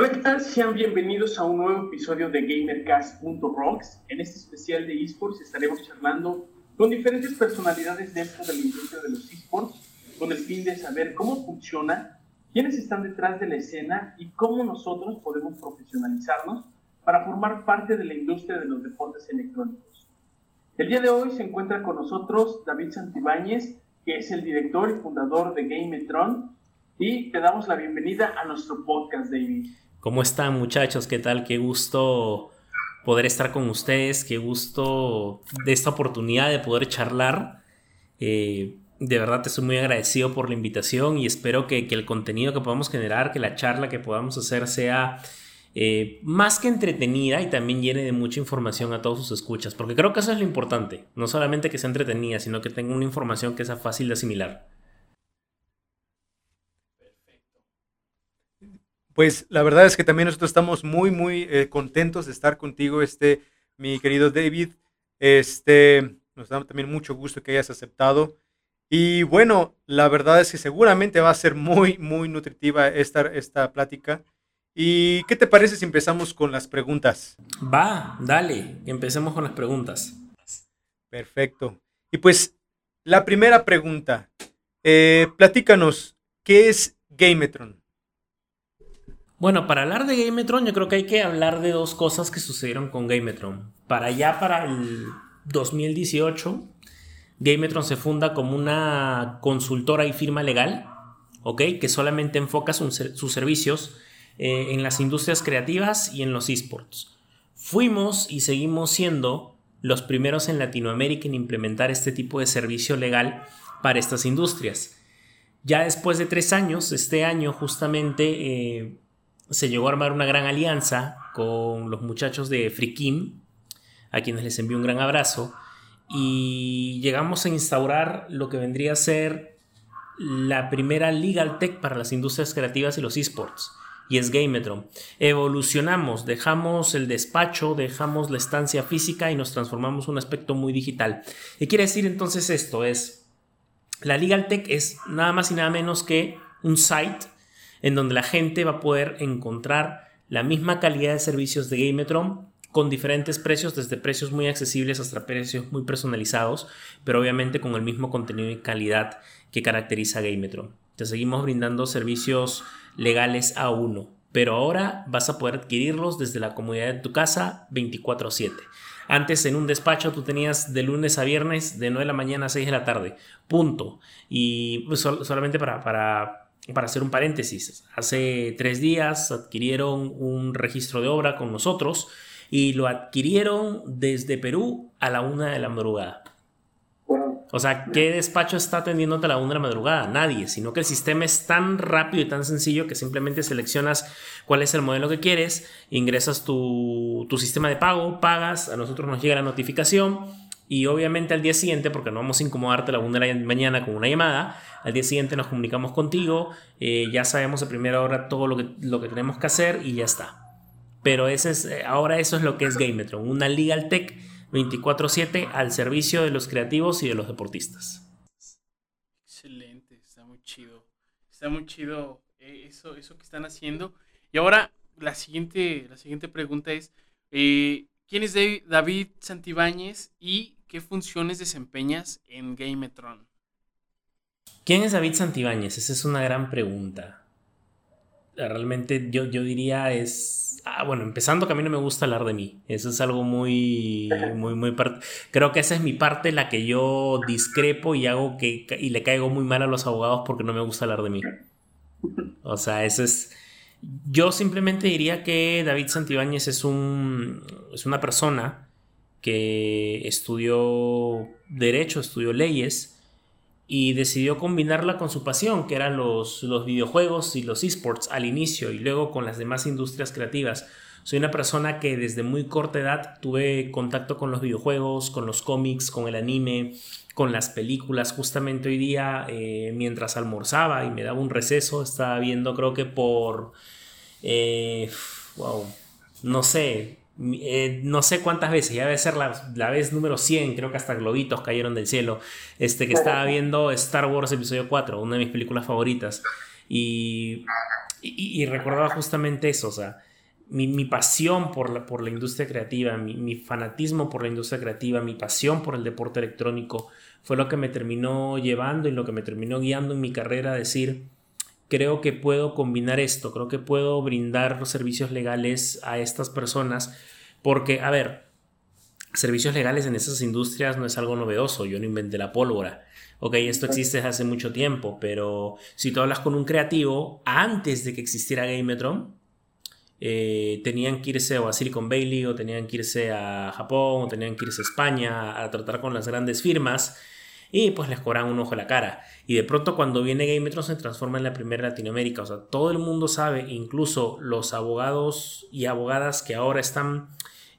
Hola, ¿qué tal? Sean bienvenidos a un nuevo episodio de GamerCast.rocks. En este especial de esports estaremos charlando con diferentes personalidades dentro de la industria de los esports, con el fin de saber cómo funciona, quiénes están detrás de la escena y cómo nosotros podemos profesionalizarnos para formar parte de la industria de los deportes electrónicos. El día de hoy se encuentra con nosotros David Santibáñez, que es el director y fundador de Gametron, y te damos la bienvenida a nuestro podcast, David. ¿Cómo están muchachos? ¿Qué tal? Qué gusto poder estar con ustedes, qué gusto de esta oportunidad de poder charlar. Eh, de verdad te estoy muy agradecido por la invitación y espero que, el contenido que podamos generar, que la charla que podamos hacer sea eh, más que entretenida y también llene de mucha información a todos sus escuchas, porque creo que eso es lo importante, no solamente que sea entretenida, sino que tenga una información que sea fácil de asimilar. Pues la verdad es que también nosotros estamos muy, muy eh, contentos de estar contigo, este, mi querido David. Este, nos da también mucho gusto que hayas aceptado. Y bueno, la verdad es que seguramente va a ser muy, muy nutritiva esta, esta plática. ¿Y qué te parece si empezamos con las preguntas? Va, dale, empecemos con las preguntas. Perfecto. Y pues la primera pregunta, eh, platícanos, ¿qué es Gametron? Bueno, para hablar de Gametron, yo creo que hay que hablar de dos cosas que sucedieron con Gametron. Para allá, para el 2018, Gametron se funda como una consultora y firma legal, ¿ok? Que solamente enfoca sus servicios eh, en las industrias creativas y en los esports. Fuimos y seguimos siendo los primeros en Latinoamérica en implementar este tipo de servicio legal para estas industrias. Ya después de tres años, este año justamente eh, se llegó a armar una gran alianza con los muchachos de Frikim, a quienes les envío un gran abrazo, y llegamos a instaurar lo que vendría a ser la primera legal tech para las industrias creativas y los esports, y es Gametron. Evolucionamos, dejamos el despacho, dejamos la estancia física y nos transformamos en un aspecto muy digital. ¿Qué quiere decir entonces esto? Es, la legal tech es nada más y nada menos que un site en donde la gente va a poder encontrar la misma calidad de servicios de Gametron con diferentes precios, desde precios muy accesibles hasta precios muy personalizados, pero obviamente con el mismo contenido y calidad que caracteriza a Gametron. Te seguimos brindando servicios legales a uno, pero ahora vas a poder adquirirlos desde la comodidad de tu casa 24/7. Antes en un despacho tú tenías de lunes a viernes de 9 de la mañana a 6 de la tarde, punto. Y pues, solamente para, para para hacer un paréntesis, hace tres días adquirieron un registro de obra con nosotros y lo adquirieron desde Perú a la una de la madrugada. O sea, ¿qué despacho está atendiéndote a la una de la madrugada? Nadie, sino que el sistema es tan rápido y tan sencillo que simplemente seleccionas cuál es el modelo que quieres, ingresas tu, tu sistema de pago, pagas, a nosotros nos llega la notificación y obviamente al día siguiente, porque no vamos a incomodarte la una de la mañana con una llamada, al día siguiente nos comunicamos contigo, eh, ya sabemos a primera hora todo lo que, lo que tenemos que hacer y ya está. Pero ese es, eh, ahora eso es lo que es Gametron, una Legal Tech 24/7 al servicio de los creativos y de los deportistas. Excelente, está muy chido. Está muy chido eh, eso, eso que están haciendo. Y ahora la siguiente, la siguiente pregunta es, ¿quién es David Santibáñez y qué funciones desempeñas en Gametron? ¿Quién es David Santibáñez? Esa es una gran pregunta. Realmente yo, yo diría es... Ah, bueno, empezando que a mí no me gusta hablar de mí. Eso es algo muy, muy, muy... Creo que esa es mi parte, la que yo discrepo y hago que... Y le caigo muy mal a los abogados porque no me gusta hablar de mí. O sea, eso es... Yo simplemente diría que David Santibáñez es, un, es una persona que estudió derecho, estudió leyes, y decidió combinarla con su pasión, que eran los, los videojuegos y los esports al inicio y luego con las demás industrias creativas. Soy una persona que desde muy corta edad tuve contacto con los videojuegos, con los cómics, con el anime, con las películas. Justamente hoy día, eh, mientras almorzaba y me daba un receso, estaba viendo creo que por... Eh, wow, no sé, eh, no sé cuántas veces, ya debe ser la, la, vez número 100, creo que hasta globitos cayeron del cielo, este, que estaba viendo Star Wars Episodio 4, una de mis películas favoritas. Y y, recordaba justamente eso, o sea, mi, pasión por la, por la industria creativa, mi, mi, fanatismo por la industria creativa, mi pasión por el deporte electrónico, fue lo que me terminó llevando y lo que me terminó guiando en mi carrera a decir, creo que puedo combinar esto, creo que puedo brindar servicios legales a estas personas, porque, a ver, servicios legales en esas industrias no es algo novedoso, yo no inventé la pólvora. Ok, esto existe desde hace mucho tiempo, pero si tú hablas con un creativo, antes de que existiera Gametron, eh, tenían que irse a Silicon Valley o tenían que irse a Japón o tenían que irse a España a tratar con las grandes firmas y pues les cobran un ojo a la cara. Y de pronto cuando viene Gametron se transforma en la primera Latinoamérica. O sea, todo el mundo sabe, incluso los abogados y abogadas que ahora están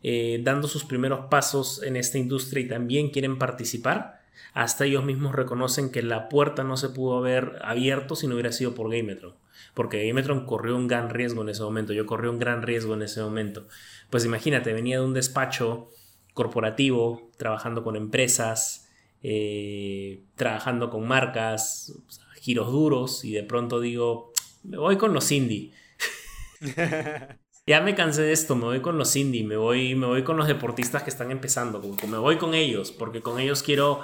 eh, dando sus primeros pasos en esta industria y también quieren participar, hasta ellos mismos reconocen que la puerta no se pudo haber abierto si no hubiera sido por Gametron. Porque Gametron corrió un gran riesgo en ese momento. Yo corrí un gran riesgo en ese momento. Pues imagínate, venía de un despacho corporativo, trabajando con empresas, eh, trabajando con marcas, giros duros, y de pronto digo, me voy con los indie. ya me cansé de esto, me voy con los indie, me voy, me voy con los deportistas que están empezando, me voy con ellos, porque con ellos quiero,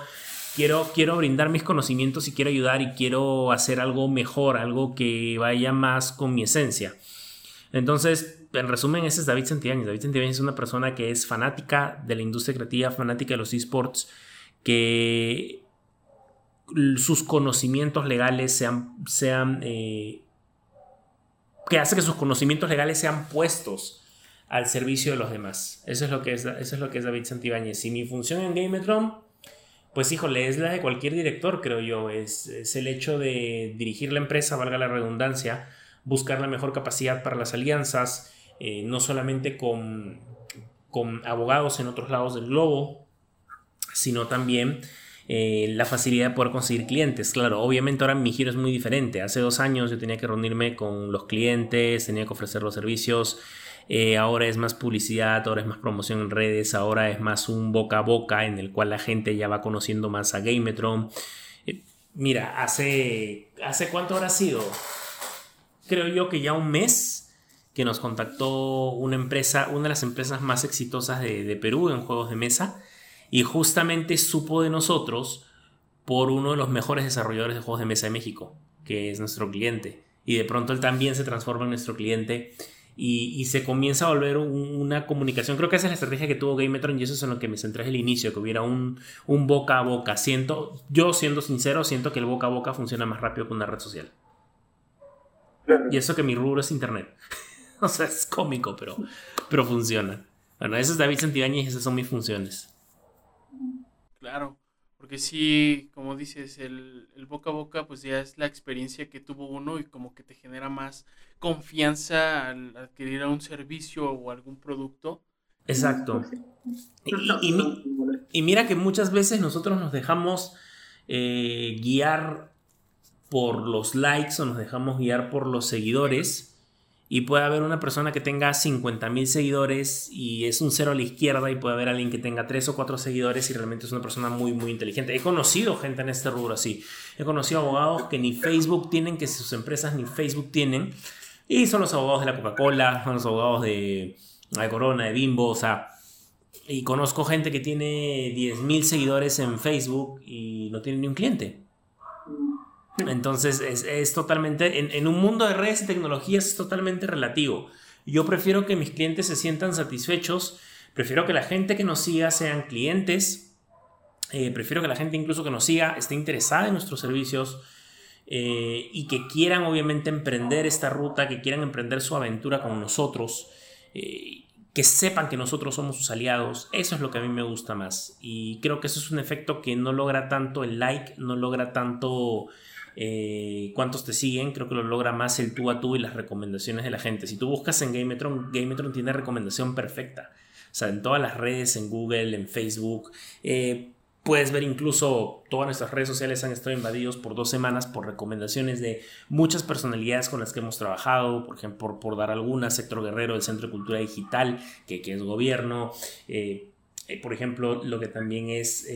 quiero, quiero brindar mis conocimientos y quiero ayudar y quiero hacer algo mejor, algo que vaya más con mi esencia. Entonces, en resumen, ese es David Santibáñez. David Santibáñez es una persona que es fanática de la industria creativa, fanática de los esports, que sus conocimientos legales sean, sean eh, que hace que sus conocimientos legales sean puestos al servicio de los demás. Eso es lo que es, eso es, lo que es David Santibáñez. Y mi función en Gametron, pues híjole, es la de cualquier director, creo yo. Es, el hecho de dirigir la empresa, valga la redundancia, buscar la mejor capacidad para las alianzas, eh, no solamente con, con abogados en otros lados del globo, sino también eh, la facilidad de poder conseguir clientes. Claro, obviamente ahora mi giro es muy diferente. Hace dos años yo tenía que reunirme con los clientes, tenía que ofrecer los servicios. Eh, ahora es más publicidad, ahora es más promoción en redes, ahora es más un boca a boca en el cual la gente ya va conociendo más a Gametron. Eh, mira, hace, ¿hace cuánto habrá sido? Creo yo que ya un mes que nos contactó una empresa, una de las empresas más exitosas de, de Perú en juegos de mesa y justamente supo de nosotros por uno de los mejores desarrolladores de juegos de mesa de México, que es nuestro cliente. Y de pronto él también se transforma en nuestro cliente y, se comienza a volver una comunicación. Creo que esa es la estrategia que tuvo Gametron y eso es en lo que me centré desde el inicio, que hubiera un, un, boca a boca. Siento, yo siendo sincero, siento que el boca a boca funciona más rápido que una red social. Y eso que mi rubro es internet. o sea, es cómico, pero, pero funciona. Bueno, ese es David Santibáñez y esas son mis funciones. Claro, porque sí, como dices, el, boca a boca pues ya es la experiencia que tuvo uno y como que te genera más confianza al adquirir un servicio o algún producto. Exacto. Y, mira que muchas veces nosotros nos dejamos eh, guiar por los likes o nos dejamos guiar por los seguidores y puede haber una persona que tenga 50 mil seguidores y es un cero a la izquierda y puede haber alguien que tenga 3 o 4 seguidores y realmente es una persona muy muy inteligente. He conocido gente en este rubro así. He conocido abogados que ni Facebook tienen, que sus empresas ni Facebook tienen y son los abogados de la Coca-Cola, son los abogados de la Corona, de Bimbo, o sea, y conozco gente que tiene 10 mil seguidores en Facebook y no tiene ni un cliente. Entonces es, totalmente, en, un mundo de redes y tecnologías es totalmente relativo. Yo prefiero que mis clientes se sientan satisfechos, prefiero que la gente que nos siga sean clientes, eh, prefiero que la gente incluso que nos siga esté interesada en nuestros servicios eh, y que quieran obviamente emprender esta ruta, que quieran emprender su aventura con nosotros. Eh, que sepan que nosotros somos sus aliados, eso es lo que a mí me gusta más. Y creo que eso es un efecto que no logra tanto el like, no logra tanto eh, cuántos te siguen, creo que lo logra más el tú a tú y las recomendaciones de la gente. Si tú buscas en Gametron, Gametron tiene recomendación perfecta. O sea, en todas las redes, en Google, en Facebook. Eh, puedes ver incluso todas nuestras redes sociales han estado invadidos por dos semanas por recomendaciones de muchas personalidades con las que hemos trabajado, por ejemplo, por, dar alguna, Sector Guerrero, el Centro de Cultura Digital, que, es gobierno, eh, por ejemplo, lo que también es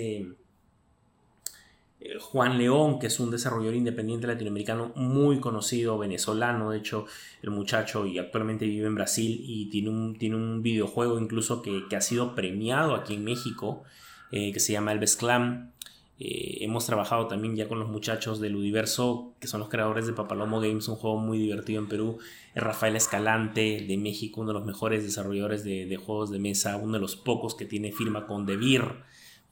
Juan León, que es un desarrollador independiente latinoamericano muy conocido, venezolano, de hecho, el muchacho y actualmente vive en Brasil y tiene un, tiene un videojuego incluso que, ha sido premiado aquí en México, eh, que se llama Elves Clan. Eh, hemos trabajado también ya con los muchachos del Universo, que son los creadores de Papalomo Games, un juego muy divertido en Perú. Rafael Escalante de México, uno de los mejores desarrolladores de, de, juegos de mesa, uno de los pocos que tiene firma con Devir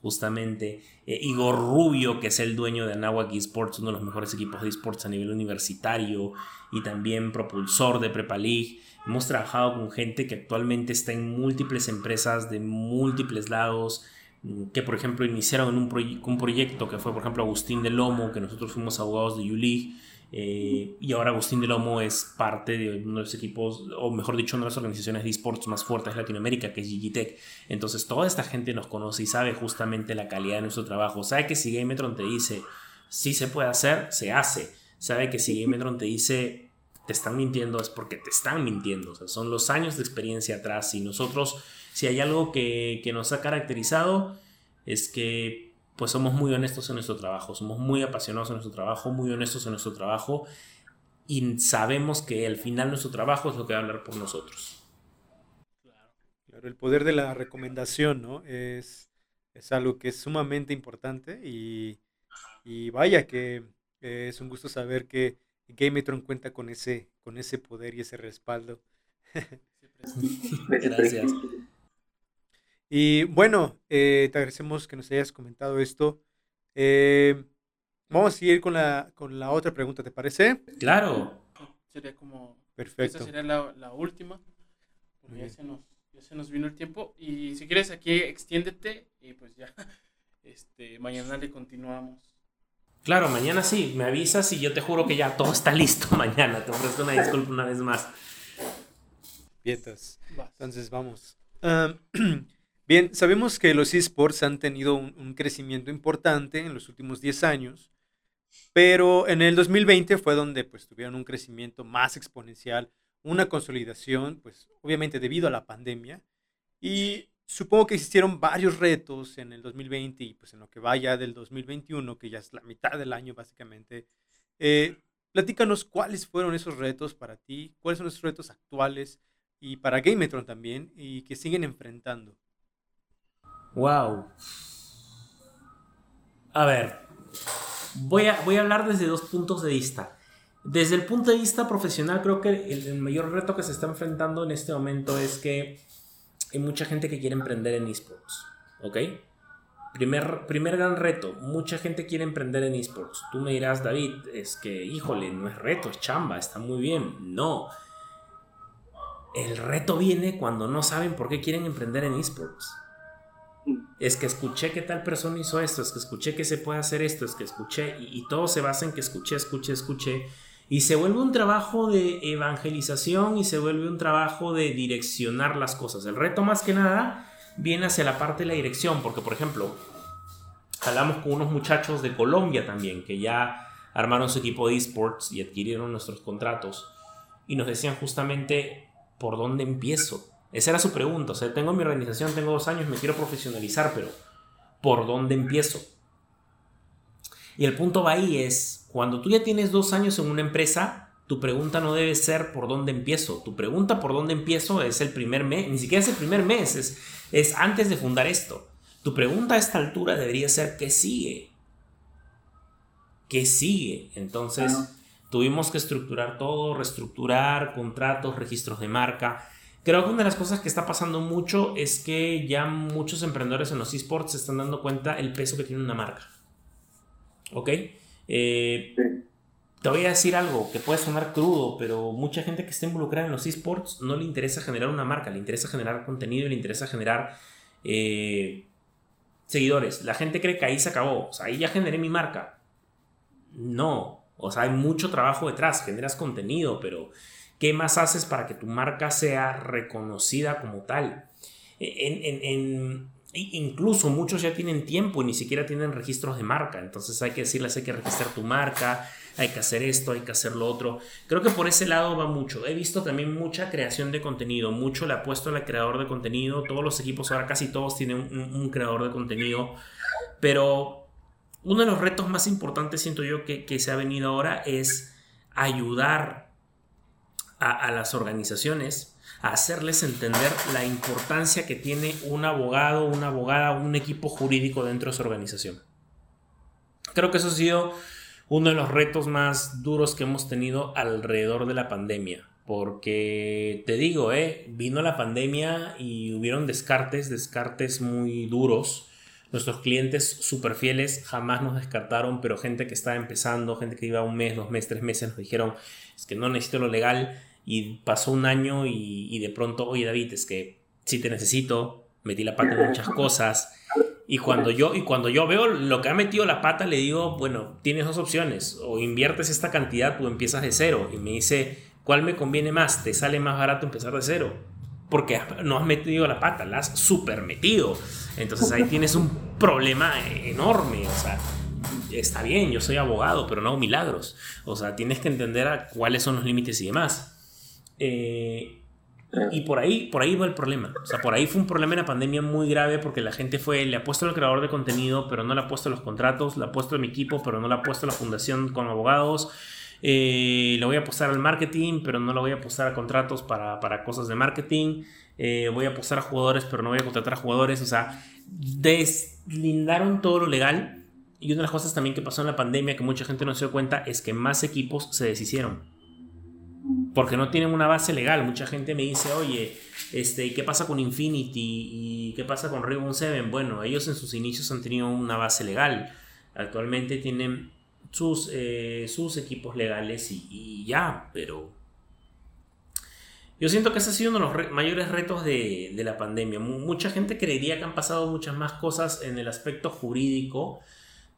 justamente. Eh, Igor Rubio, que es el dueño de Anahuac Esports, uno de los mejores equipos de esports a nivel universitario y también propulsor de Prepa League. Hemos trabajado con gente que actualmente está en múltiples empresas de múltiples lados, mm, que por ejemplo iniciaron un, un proyecto que fue por ejemplo Agustín de Lomo, que nosotros fuimos abogados de Yulig eh, y ahora Agustín de Lomo es parte de uno de los equipos, o mejor dicho, una de las organizaciones de esports más fuertes de Latinoamérica, que es Gigitech. Entonces, toda esta gente nos conoce y sabe justamente la calidad de nuestro trabajo. Sabe que si Gametron te dice, sí se puede hacer, se hace. Sabe que si Gametron te dice, te están mintiendo, es porque te están mintiendo. O sea, son los años de experiencia atrás. Y nosotros, si hay algo que, que nos ha caracterizado, es que pues somos muy honestos en nuestro trabajo, somos muy apasionados en nuestro trabajo, muy honestos en nuestro trabajo y sabemos que al final nuestro trabajo es lo que va a hablar por nosotros. Claro, el poder de la recomendación, ¿no? Es, es algo que es sumamente importante y, vaya que es un gusto saber que Gametron cuenta con ese, con ese poder y ese respaldo. Gracias. Y bueno, eh, te agradecemos que nos hayas comentado esto. Eh, vamos a seguir con la, con la otra pregunta, ¿te parece? Claro. Sería como... Perfecto. Esta sería la, la última. ya se, nos, ya se nos vino el tiempo. Y si quieres aquí extiéndete y pues ya, este, mañana le continuamos. Claro, mañana sí, me avisas y yo te juro que ya todo está listo mañana. Te ofrezco una disculpa una vez más. Pietas. Entonces vamos. Bien, sabemos que los esports han tenido un, crecimiento importante en los últimos 10 años, pero en el 2020 fue donde pues tuvieron un crecimiento más exponencial, una consolidación, pues obviamente debido a la pandemia, y supongo que existieron varios retos en el 2020 y pues en lo que vaya del 2021, que ya es la mitad del año básicamente. Eh, platícanos cuáles fueron esos retos para ti, cuáles son los retos actuales y para Gametron también y que siguen enfrentando. Wow. A ver, voy a, voy a hablar desde dos puntos de vista. Desde el punto de vista profesional, creo que el, mayor reto que se está enfrentando en este momento es que hay mucha gente que quiere emprender en esports. ¿Ok? Primer, primer gran reto, mucha gente quiere emprender en esports. Tú me dirás, David, es que, híjole, no es reto, es chamba, está muy bien. No. El reto viene cuando no saben por qué quieren emprender en esports es que escuché que tal persona hizo esto, es que escuché que se puede hacer esto, es que escuché, y, todo se basa en que escuché, escuché, escuché, y se vuelve un trabajo de evangelización y se vuelve un trabajo de direccionar las cosas. El reto más que nada viene hacia la parte de la dirección, porque por ejemplo, hablamos con unos muchachos de Colombia también, que ya armaron su equipo de esports y adquirieron nuestros contratos, y nos decían justamente por dónde empiezo esa era su pregunta. O sea, tengo mi organización, tengo dos años, me quiero profesionalizar, pero ¿por dónde empiezo? Y el punto va ahí es, cuando tú ya tienes dos años en una empresa, tu pregunta no debe ser por dónde empiezo. Tu pregunta por dónde empiezo es el primer mes, ni siquiera es el primer mes, es, es antes de fundar esto. Tu pregunta a esta altura debería ser ¿qué sigue? ¿Qué sigue? Entonces, tuvimos que estructurar todo, reestructurar contratos, registros de marca Creo que una de las cosas que está pasando mucho es que ya muchos emprendedores en los esports se están dando cuenta el peso que tiene una marca. ¿Ok? Eh, te voy a decir algo que puede sonar crudo, pero mucha gente que está involucrada en los esports no le interesa generar una marca, le interesa generar contenido y le interesa generar eh, seguidores. La gente cree que ahí se acabó, o sea, ahí ya generé mi marca. No, o sea, hay mucho trabajo detrás, generas contenido, pero ¿Qué más haces para que tu marca sea reconocida como tal? En, incluso muchos ya tienen tiempo y ni siquiera tienen registros de marca. Entonces hay que decirles, hay que registrar tu marca, hay que hacer esto, hay que hacer lo otro. Creo que por ese lado va mucho. He visto también mucha creación de contenido, mucho le ha puesto al creador de contenido. Todos los equipos ahora casi todos tienen un creador de contenido. Pero uno de los retos más importantes, siento yo, que, se ha venido ahora es ayudar a, las organizaciones a hacerles entender la importancia que tiene un abogado, una abogada, un equipo jurídico dentro de su organización. Creo que eso ha sido uno de los retos más duros que hemos tenido alrededor de la pandemia. Porque te digo, eh, vino la pandemia y hubieron descartes, descartes muy duros. Nuestros clientes súper fieles jamás nos descartaron, pero gente que estaba empezando, gente que iba un mes, dos meses, tres meses, nos dijeron, es que no necesito lo legal. Y pasó un año y, y de pronto, oye David, es que sí te necesito, metí la pata en muchas cosas. Y cuando yo, y cuando yo veo lo que ha metido la pata, le digo, bueno, tienes dos opciones. O inviertes esta cantidad o empiezas de cero. Y me dice, ¿cuál me conviene más? ¿Te sale más barato empezar de cero? Porque no has metido la pata, la has super metido. Entonces ahí tienes un problema enorme. O sea, está bien, yo soy abogado, pero no hago milagros. O sea, tienes que entender a cuáles son los límites y demás. Eh, y por ahí, por ahí va el problema. O sea, por ahí fue un problema en la pandemia muy grave porque la gente fue, le ha puesto al creador de contenido, pero no le ha puesto los contratos, le ha puesto a mi equipo, pero no le ha puesto la fundación con abogados. Eh, le voy a apostar al marketing, pero no le voy a apostar a contratos para, para cosas de marketing. Eh, voy a apostar a jugadores, pero no voy a contratar a jugadores. O sea, deslindaron todo lo legal. Y una de las cosas también que pasó en la pandemia que mucha gente no se dio cuenta es que más equipos se deshicieron porque no tienen una base legal. Mucha gente me dice, oye, este, ¿qué pasa con Infinity? ¿Y qué pasa con Rainbow Seven? Bueno, ellos en sus inicios han tenido una base legal. Actualmente tienen sus, eh, sus equipos legales y, ya, pero yo siento que ese ha sido uno de los mayores retos de, de, la pandemia. mucha gente creería que han pasado muchas más cosas en el aspecto jurídico,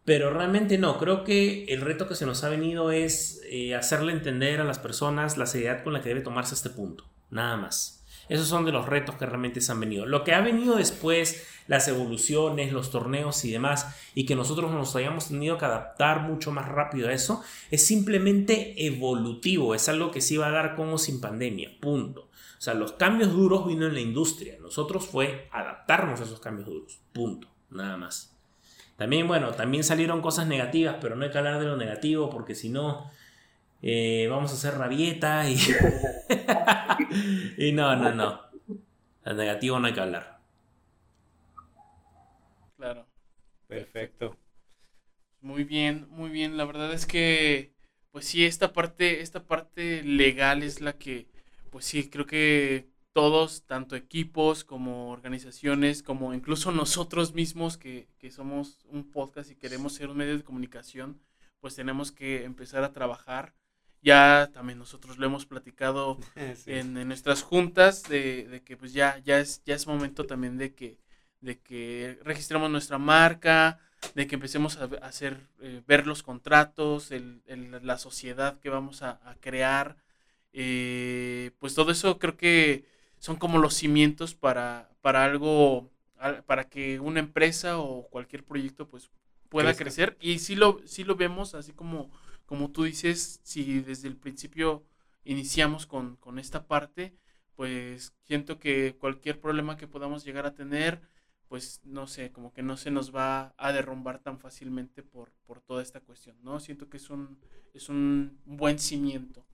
pero realmente no, creo que el reto que se nos ha venido es eh, hacerle entender a las personas la seriedad con la que debe tomarse este punto, nada más. Esos son de los retos que realmente se han venido. Lo que ha venido después, las evoluciones, los torneos y demás, y que nosotros nos hayamos tenido que adaptar mucho más rápido a eso, es simplemente evolutivo, es algo que se iba a dar como sin pandemia, punto. O sea, los cambios duros vino en la industria, nosotros fue adaptarnos a esos cambios duros, punto, nada más. También, bueno, también salieron cosas negativas, pero no hay que hablar de lo negativo porque si no, eh, vamos a hacer rabieta y... y no, no, no. Lo negativo no hay que hablar. Claro. Perfecto. Muy bien, muy bien. La verdad es que, pues sí, esta parte, esta parte legal es la que, pues sí, creo que todos, tanto equipos como organizaciones, como incluso nosotros mismos que, somos un podcast y queremos ser un medio de comunicación, pues tenemos que empezar a trabajar. Ya también nosotros lo hemos platicado en, nuestras juntas de, que pues ya, ya, es, ya es momento también de que, de que registremos nuestra marca, de que empecemos a hacer, eh, ver los contratos, el, la sociedad que vamos a, crear. Eh, pues todo eso creo que son como los cimientos para, para algo, para que una empresa o cualquier proyecto pues pueda crecer. Y si lo, sí lo vemos, así como, como tú dices, si desde el principio iniciamos con, con esta parte, pues siento que cualquier problema que podamos llegar a tener, pues no sé, como que no se nos va a derrumbar tan fácilmente por, por toda esta cuestión, ¿no? Siento que es un, es un buen cimiento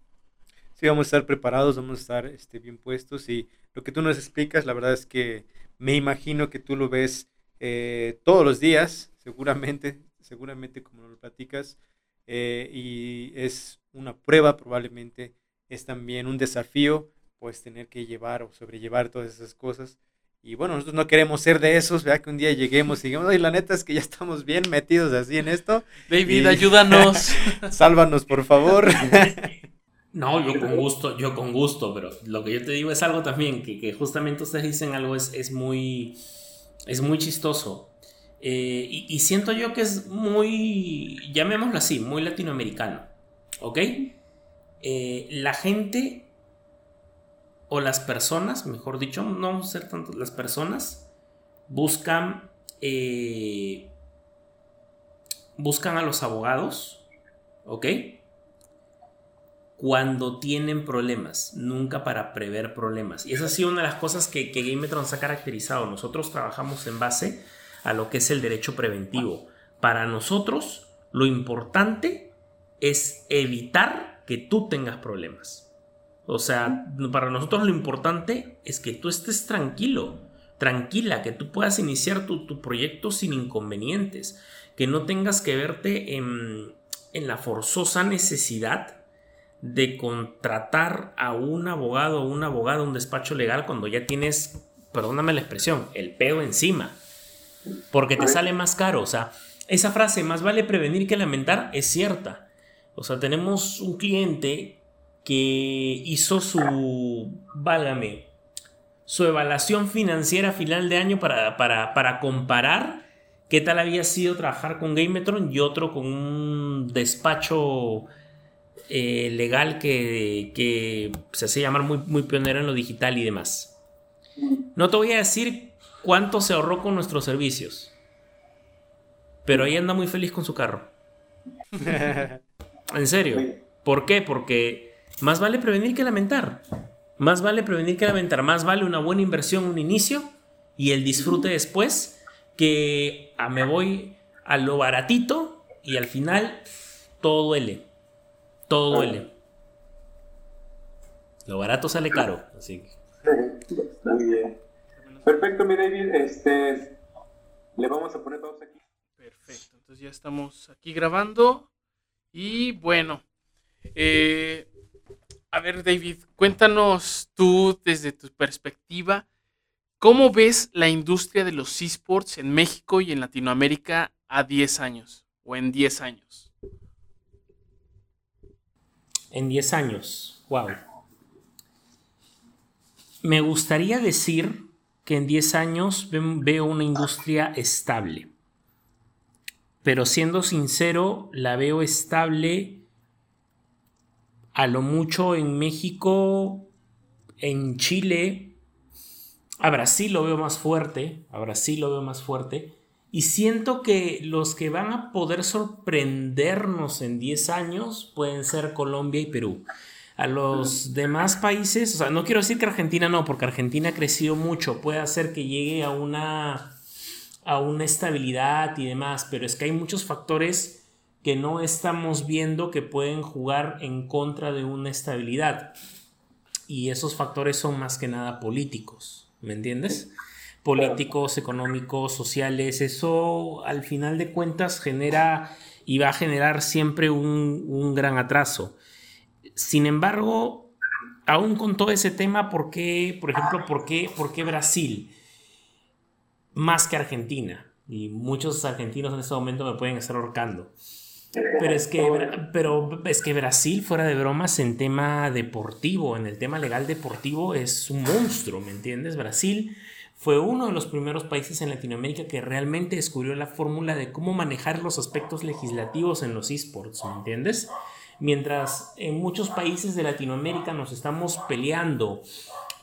sí vamos a estar preparados, vamos a estar este, bien puestos y lo que tú nos explicas, la verdad es que me imagino que tú lo ves eh, todos los días, seguramente, seguramente como lo platicas, eh, y es una prueba probablemente, es también un desafío, pues tener que llevar o sobrellevar todas esas cosas. Y bueno, nosotros no queremos ser de esos, vea que un día lleguemos y digamos, ay, la neta es que ya estamos bien metidos así en esto. David, ayúdanos. Sálvanos, por favor. No, yo con gusto, yo con gusto, pero lo que yo te digo es algo también, que, justamente ustedes dicen algo es, es, muy, es muy chistoso. Eh, y, siento yo que es muy, llamémoslo así, muy latinoamericano. ¿Ok? Eh, la gente, o las personas, mejor dicho, no vamos a ser tanto, las personas buscan, eh, buscan a los abogados, ¿ok? Cuando tienen problemas, nunca para prever problemas. Y esa ha sido una de las cosas que, que se ha caracterizado. Nosotros trabajamos en base a lo que es el derecho preventivo, para nosotros lo importante es evitar que tú tengas problemas. O sea, para nosotros lo importante es que tú estés tranquilo, tranquila, que tú puedas iniciar tu, proyecto sin inconvenientes, que no tengas que verte en, en la forzosa necesidad de contratar a un abogado o un abogado, un despacho legal cuando ya tienes, perdóname la expresión, el pedo encima. Porque te sale más caro. O sea, esa frase, más vale prevenir que lamentar, es cierta. O sea, tenemos un cliente que hizo su, válgame, su evaluación financiera a final de año para, para, comparar qué tal había sido trabajar con Gametron y otro con un despacho eh, legal que, se hace llamar muy, muy pionero en lo digital y demás. No te voy a decir cuánto se ahorró con nuestros servicios, pero ahí anda muy feliz con su carro. en serio. ¿Por qué? Porque más vale prevenir que lamentar. Más vale prevenir que lamentar. Más vale una buena inversión, un inicio y el disfrute después que a me voy a lo baratito y al final todo duele. Todo duele. Lo barato sale caro. Así Muy bien. Perfecto, mi David. Este, le vamos a poner pausa aquí. Perfecto. Entonces ya estamos aquí grabando. Y bueno, eh, a ver, David, cuéntanos tú desde tu perspectiva, ¿cómo ves la industria de los esports en México y en Latinoamérica a 10 años o en 10 años? En 10 años, wow. Me gustaría decir que en 10 años veo una industria estable. Pero siendo sincero, la veo estable a lo mucho en México, en Chile, a Brasil lo veo más fuerte, a Brasil lo veo más fuerte, y siento que los que van a poder sorprendernos en 10 años pueden ser Colombia y Perú. A los demás países, o sea, no quiero decir que Argentina no, porque Argentina ha crecido mucho, puede hacer que llegue a una, a una estabilidad y demás, pero es que hay muchos factores que no estamos viendo que pueden jugar en contra de una estabilidad. Y esos factores son más que nada políticos, ¿me entiendes? Políticos, económicos, sociales, eso al final de cuentas genera y va a generar siempre un, gran atraso. Sin embargo, aún con todo ese tema, ¿por qué, por ejemplo, por qué, por qué Brasil más que Argentina? Y muchos argentinos en este momento me pueden estar ahorcando. Pero es que, pero es que Brasil, fuera de bromas, en tema deportivo, en el tema legal deportivo, es un monstruo, ¿me entiendes? Brasil fue uno de los primeros países en Latinoamérica que realmente descubrió la fórmula de cómo manejar los aspectos legislativos en los esports, ¿me entiendes? Mientras en muchos países de Latinoamérica nos estamos peleando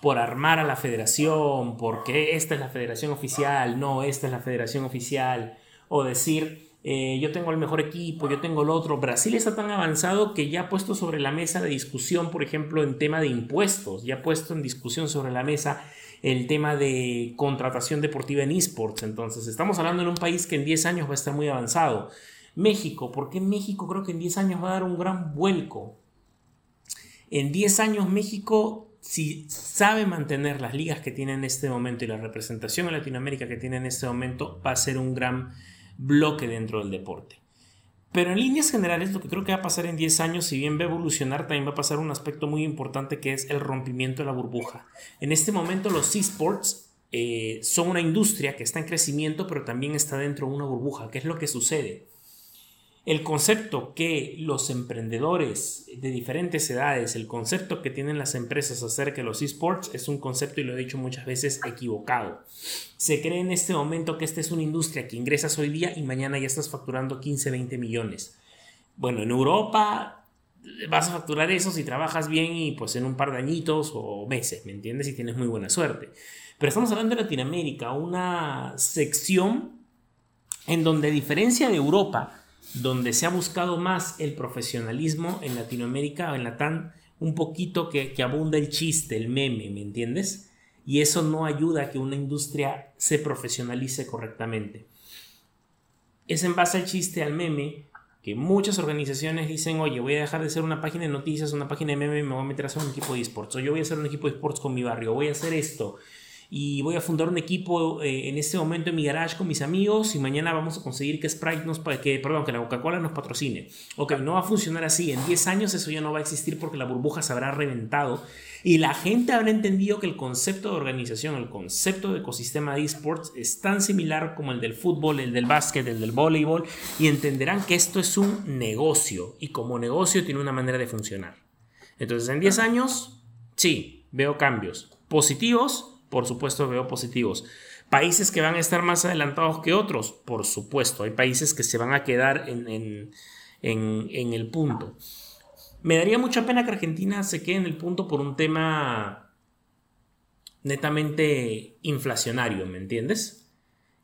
por armar a la federación, porque esta es la federación oficial, no, esta es la federación oficial, o decir, eh, yo tengo el mejor equipo, yo tengo el otro. Brasil está tan avanzado que ya ha puesto sobre la mesa de discusión, por ejemplo, en tema de impuestos, ya ha puesto en discusión sobre la mesa el tema de contratación deportiva en esports. Entonces, estamos hablando en un país que en 10 años va a estar muy avanzado. México, ¿por qué México creo que en 10 años va a dar un gran vuelco? En 10 años México, si sabe mantener las ligas que tiene en este momento y la representación en Latinoamérica que tiene en este momento, va a ser un gran bloque dentro del deporte. Pero en líneas generales, lo que creo que va a pasar en 10 años, si bien va a evolucionar, también va a pasar un aspecto muy importante que es el rompimiento de la burbuja. En este momento, los esports eh, son una industria que está en crecimiento, pero también está dentro de una burbuja. ¿Qué es lo que sucede? El concepto que los emprendedores de diferentes edades, el concepto que tienen las empresas acerca de los esports es un concepto, y lo he dicho muchas veces, equivocado. Se cree en este momento que esta es una industria que ingresas hoy día y mañana ya estás facturando 15, 20 millones. Bueno, en Europa vas a facturar eso si trabajas bien y pues en un par de añitos o meses, ¿me entiendes? Y tienes muy buena suerte. Pero estamos hablando de Latinoamérica, una sección en donde a diferencia de Europa, donde se ha buscado más el profesionalismo en Latinoamérica, en la TAN, un poquito que, que abunda el chiste, el meme, ¿me entiendes? Y eso no ayuda a que una industria se profesionalice correctamente. es en base al chiste, al meme, que muchas organizaciones dicen, oye, voy a dejar de ser una página de noticias, una página de meme, me voy a meter a hacer un equipo de esports, o yo voy a hacer un equipo de esports con mi barrio, voy a hacer esto, y voy a fundar un equipo eh, en este momento en mi garage con mis amigos y mañana vamos a conseguir que Sprite nos, que, perdón, que la Coca-Cola nos patrocine. Ok, no va a funcionar así. En 10 años eso ya no va a existir porque la burbuja se habrá reventado y la gente habrá entendido que el concepto de organización, el concepto de ecosistema de esports es tan similar como el del fútbol, el del básquet, el del voleibol y entenderán que esto es un negocio y como negocio tiene una manera de funcionar. Entonces en 10 años, sí, veo cambios positivos por supuesto veo positivos. Países que van a estar más adelantados que otros, por supuesto. Hay países que se van a quedar en, el punto. Me daría mucha pena que Argentina se quede en el punto por un tema netamente inflacionario, ¿me entiendes?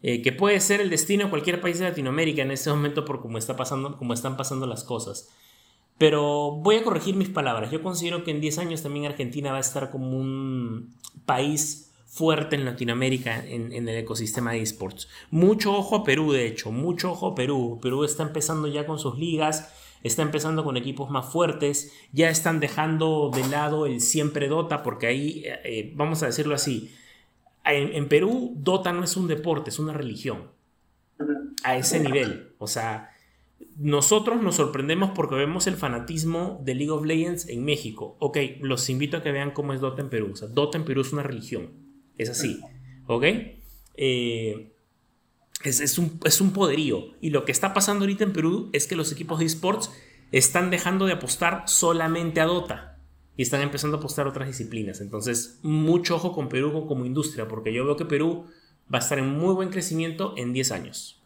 Eh, que puede ser el destino de cualquier país de Latinoamérica en este momento por cómo, está pasando, cómo están pasando las cosas. Pero voy a corregir mis palabras. Yo considero que en 10 años también Argentina va a estar como un país fuerte en Latinoamérica en, el ecosistema de esports. Mucho ojo a Perú, de hecho, mucho ojo a Perú. Perú está empezando ya con sus ligas, está empezando con equipos más fuertes, ya están dejando de lado el siempre Dota, porque ahí, eh, vamos a decirlo así, en, Perú Dota no es un deporte, es una religión. A ese nivel. O sea, nosotros nos sorprendemos porque vemos el fanatismo de League of Legends en México. Ok, los invito a que vean cómo es Dota en Perú. O sea, Dota en Perú es una religión. Es así. ¿Ok? Eh, es, un, es, un, poderío. Y lo que está pasando ahorita en Perú es que los equipos de esports están dejando de apostar solamente a Dota. Y están empezando a apostar a otras disciplinas. Entonces, mucho ojo con Perú como industria, porque yo veo que Perú va a estar en muy buen crecimiento en 10 años.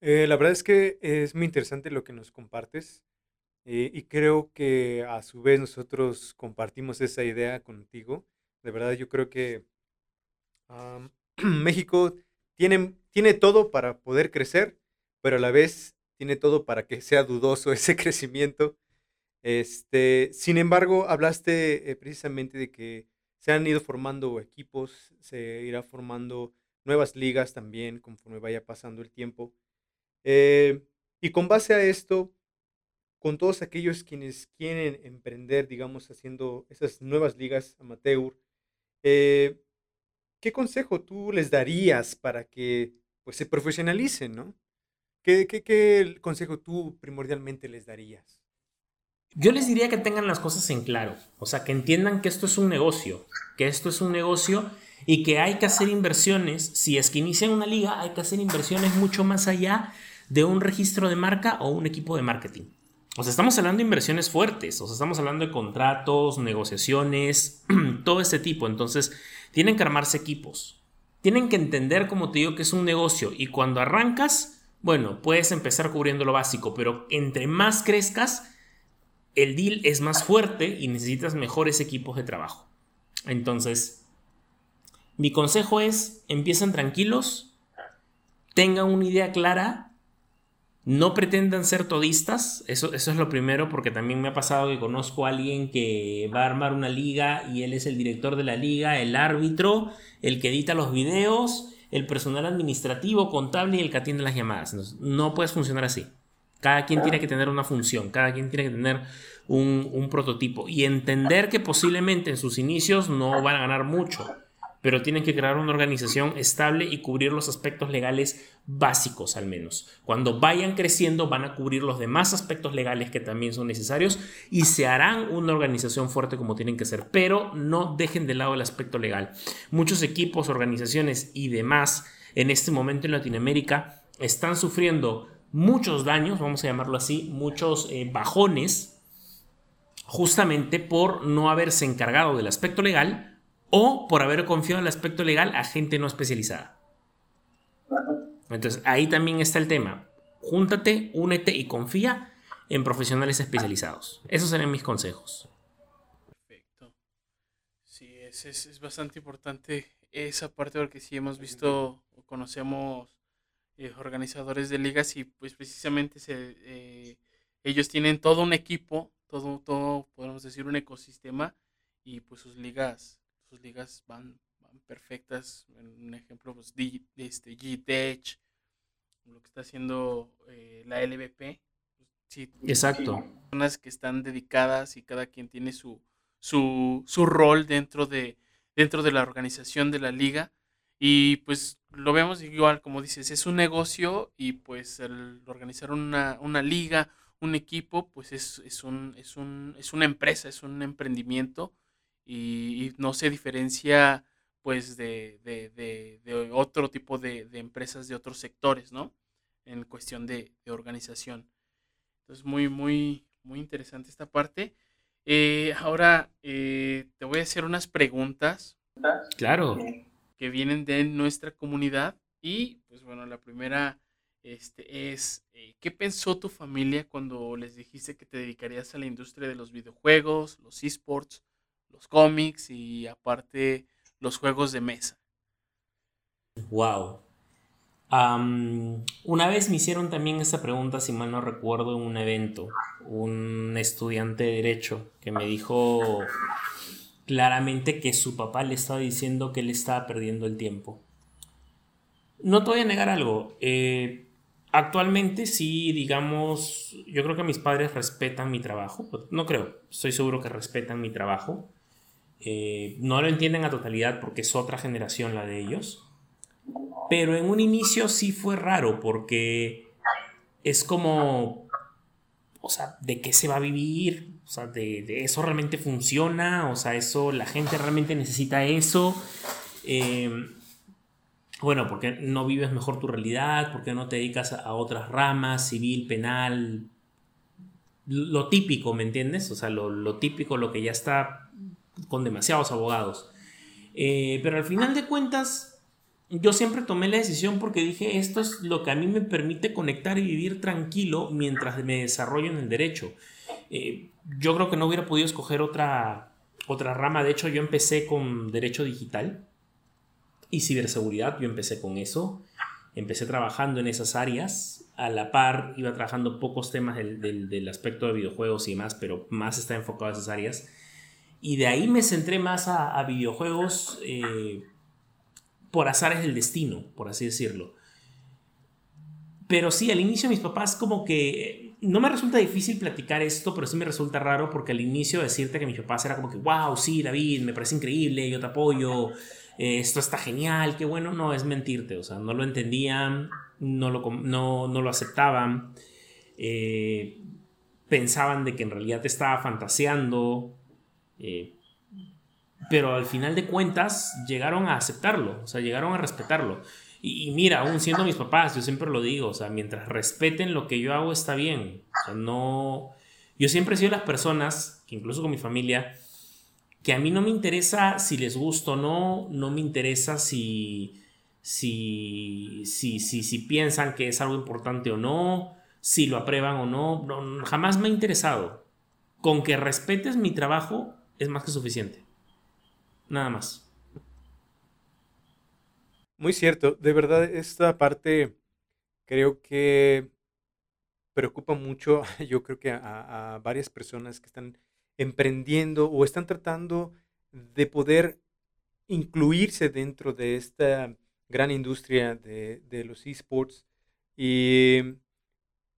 Eh, la verdad es que es muy interesante lo que nos compartes. Eh, y creo que a su vez nosotros compartimos esa idea contigo. De verdad, yo creo que México tiene, tiene todo para poder crecer, pero a la vez tiene todo para que sea dudoso ese crecimiento. Este, sin embargo, hablaste eh, precisamente de que se han ido formando equipos, se irá formando nuevas ligas también conforme vaya pasando el tiempo. Eh, y con base a esto, con todos aquellos quienes quieren emprender, digamos, haciendo esas nuevas ligas amateur, eh, ¿qué consejo tú les darías para que pues, se profesionalicen, ¿no? ¿Qué, qué, consejo tú primordialmente les darías? Yo les diría que tengan las cosas en claro, o sea, que entiendan que esto es un negocio, que esto es un negocio y que hay que hacer inversiones, si es que inician una liga, hay que hacer inversiones mucho más allá de un registro de marca o un equipo de marketing. O sea, estamos hablando de inversiones fuertes, o sea, estamos hablando de contratos, negociaciones, todo este tipo. Entonces, tienen que armarse equipos. Tienen que entender, como te digo, que es un negocio. Y cuando arrancas, bueno, puedes empezar cubriendo lo básico, pero entre más crezcas, el deal es más fuerte y necesitas mejores equipos de trabajo. Entonces, mi consejo es, empiezan tranquilos, tengan una idea clara no pretendan ser todistas, eso, eso es lo primero, porque también me ha pasado que conozco a alguien que va a armar una liga y él es el director de la liga, el árbitro, el que edita los videos, el personal administrativo, contable y el que atiende las llamadas. no puedes funcionar así. Cada quien tiene que tener una función, cada quien tiene que tener un, un prototipo y entender que posiblemente en sus inicios no van a ganar mucho pero tienen que crear una organización estable y cubrir los aspectos legales básicos al menos. Cuando vayan creciendo van a cubrir los demás aspectos legales que también son necesarios y se harán una organización fuerte como tienen que ser, pero no dejen de lado el aspecto legal. Muchos equipos, organizaciones y demás en este momento en Latinoamérica están sufriendo muchos daños, vamos a llamarlo así, muchos eh, bajones, justamente por no haberse encargado del aspecto legal o por haber confiado en el aspecto legal a gente no especializada. Entonces ahí también está el tema. Júntate, únete y confía en profesionales especializados. Esos serían mis consejos. Perfecto. Sí, es, es, bastante importante esa parte porque sí hemos visto o conocemos eh, organizadores de ligas y pues precisamente se, eh, ellos tienen todo un equipo, todo, todo, podemos decir, un ecosistema y pues sus ligas ligas van, perfectas. Un ejemplo, pues, este, G-Tech, lo que está haciendo eh, la LVP. Sí, Exacto. Personas que están dedicadas y cada quien tiene su, su, su rol dentro de, dentro de la organización de la liga. Y pues lo vemos igual, como dices, es un negocio y pues el organizar una, una liga, un equipo, pues es, es, un, es, un, es una empresa, es un emprendimiento y, no se diferencia pues de, de, de, otro tipo de, empresas de otros sectores, ¿no? En cuestión de, organización. Entonces, muy, muy, muy interesante esta parte. Eh, ahora eh, te voy a hacer unas preguntas. Claro. Que vienen de nuestra comunidad. Y, pues bueno, la primera este, es, eh, ¿qué pensó tu familia cuando les dijiste que te dedicarías a la industria de los videojuegos, los esports, los cómics y aparte los juegos de mesa? Wow. una vez me hicieron también esa pregunta, si mal no recuerdo, en un evento. Un estudiante de Derecho que me dijo claramente que su papá le estaba diciendo que él estaba perdiendo el tiempo. No te voy a negar algo. Eh, Actualmente sí, digamos, yo creo que mis padres respetan mi trabajo. No creo, estoy seguro que respetan mi trabajo. Eh, no lo entienden a totalidad porque es otra generación la de ellos. Pero en un inicio sí fue raro porque es como, o sea, ¿de qué se va a vivir? O sea, ¿de, de eso realmente funciona? O sea, eso, la gente realmente necesita eso. Eh, bueno, porque no vives mejor tu realidad, porque no te dedicas a otras ramas, civil, penal, lo típico, ¿me entiendes? O sea, lo, típico, lo que ya está con demasiados abogados. Eh, pero al final de cuentas, yo siempre tomé la decisión porque dije, esto es lo que a mí me permite conectar y vivir tranquilo mientras me desarrollo en el derecho. Eh, yo creo que no hubiera podido escoger otra, otra rama. De hecho, yo empecé con derecho digital y ciberseguridad. Yo empecé con eso, empecé trabajando en esas áreas. A la par iba trabajando pocos temas del, aspecto de videojuegos y demás, pero más está enfocado a esas áreas. Y de ahí me centré más a, videojuegos eh, por azares del destino, por así decirlo. Pero sí, al inicio mis papás como que... No me resulta difícil platicar esto, pero sí me resulta raro porque al inicio decirte que mis papás era como que, wow, sí, David, me parece increíble, yo te apoyo, eh, esto está genial, qué bueno, no, es mentirte, o sea, no lo entendían, no lo, no, lo aceptaban, eh, pensaban de que en realidad te estaba fantaseando, eh, pero al final de cuentas llegaron a aceptarlo, o sea, llegaron a respetarlo. Y, mira, aún siendo mis papás, yo siempre lo digo, o sea, mientras respeten lo que yo hago está bien, o sea, no... Yo siempre he sido las personas, que incluso con mi familia, que a mí no me interesa si les gusta o no, no me interesa si, si, si, si, piensan que es algo importante o no, si lo aprueban o no, jamás me ha interesado. Con que respetes mi trabajo es más que suficiente. Nada más. Muy cierto, de verdad esta parte creo que preocupa mucho, yo creo que a varias personas que están emprendiendo o están tratando de poder incluirse dentro de esta gran industria de, los esports. Y,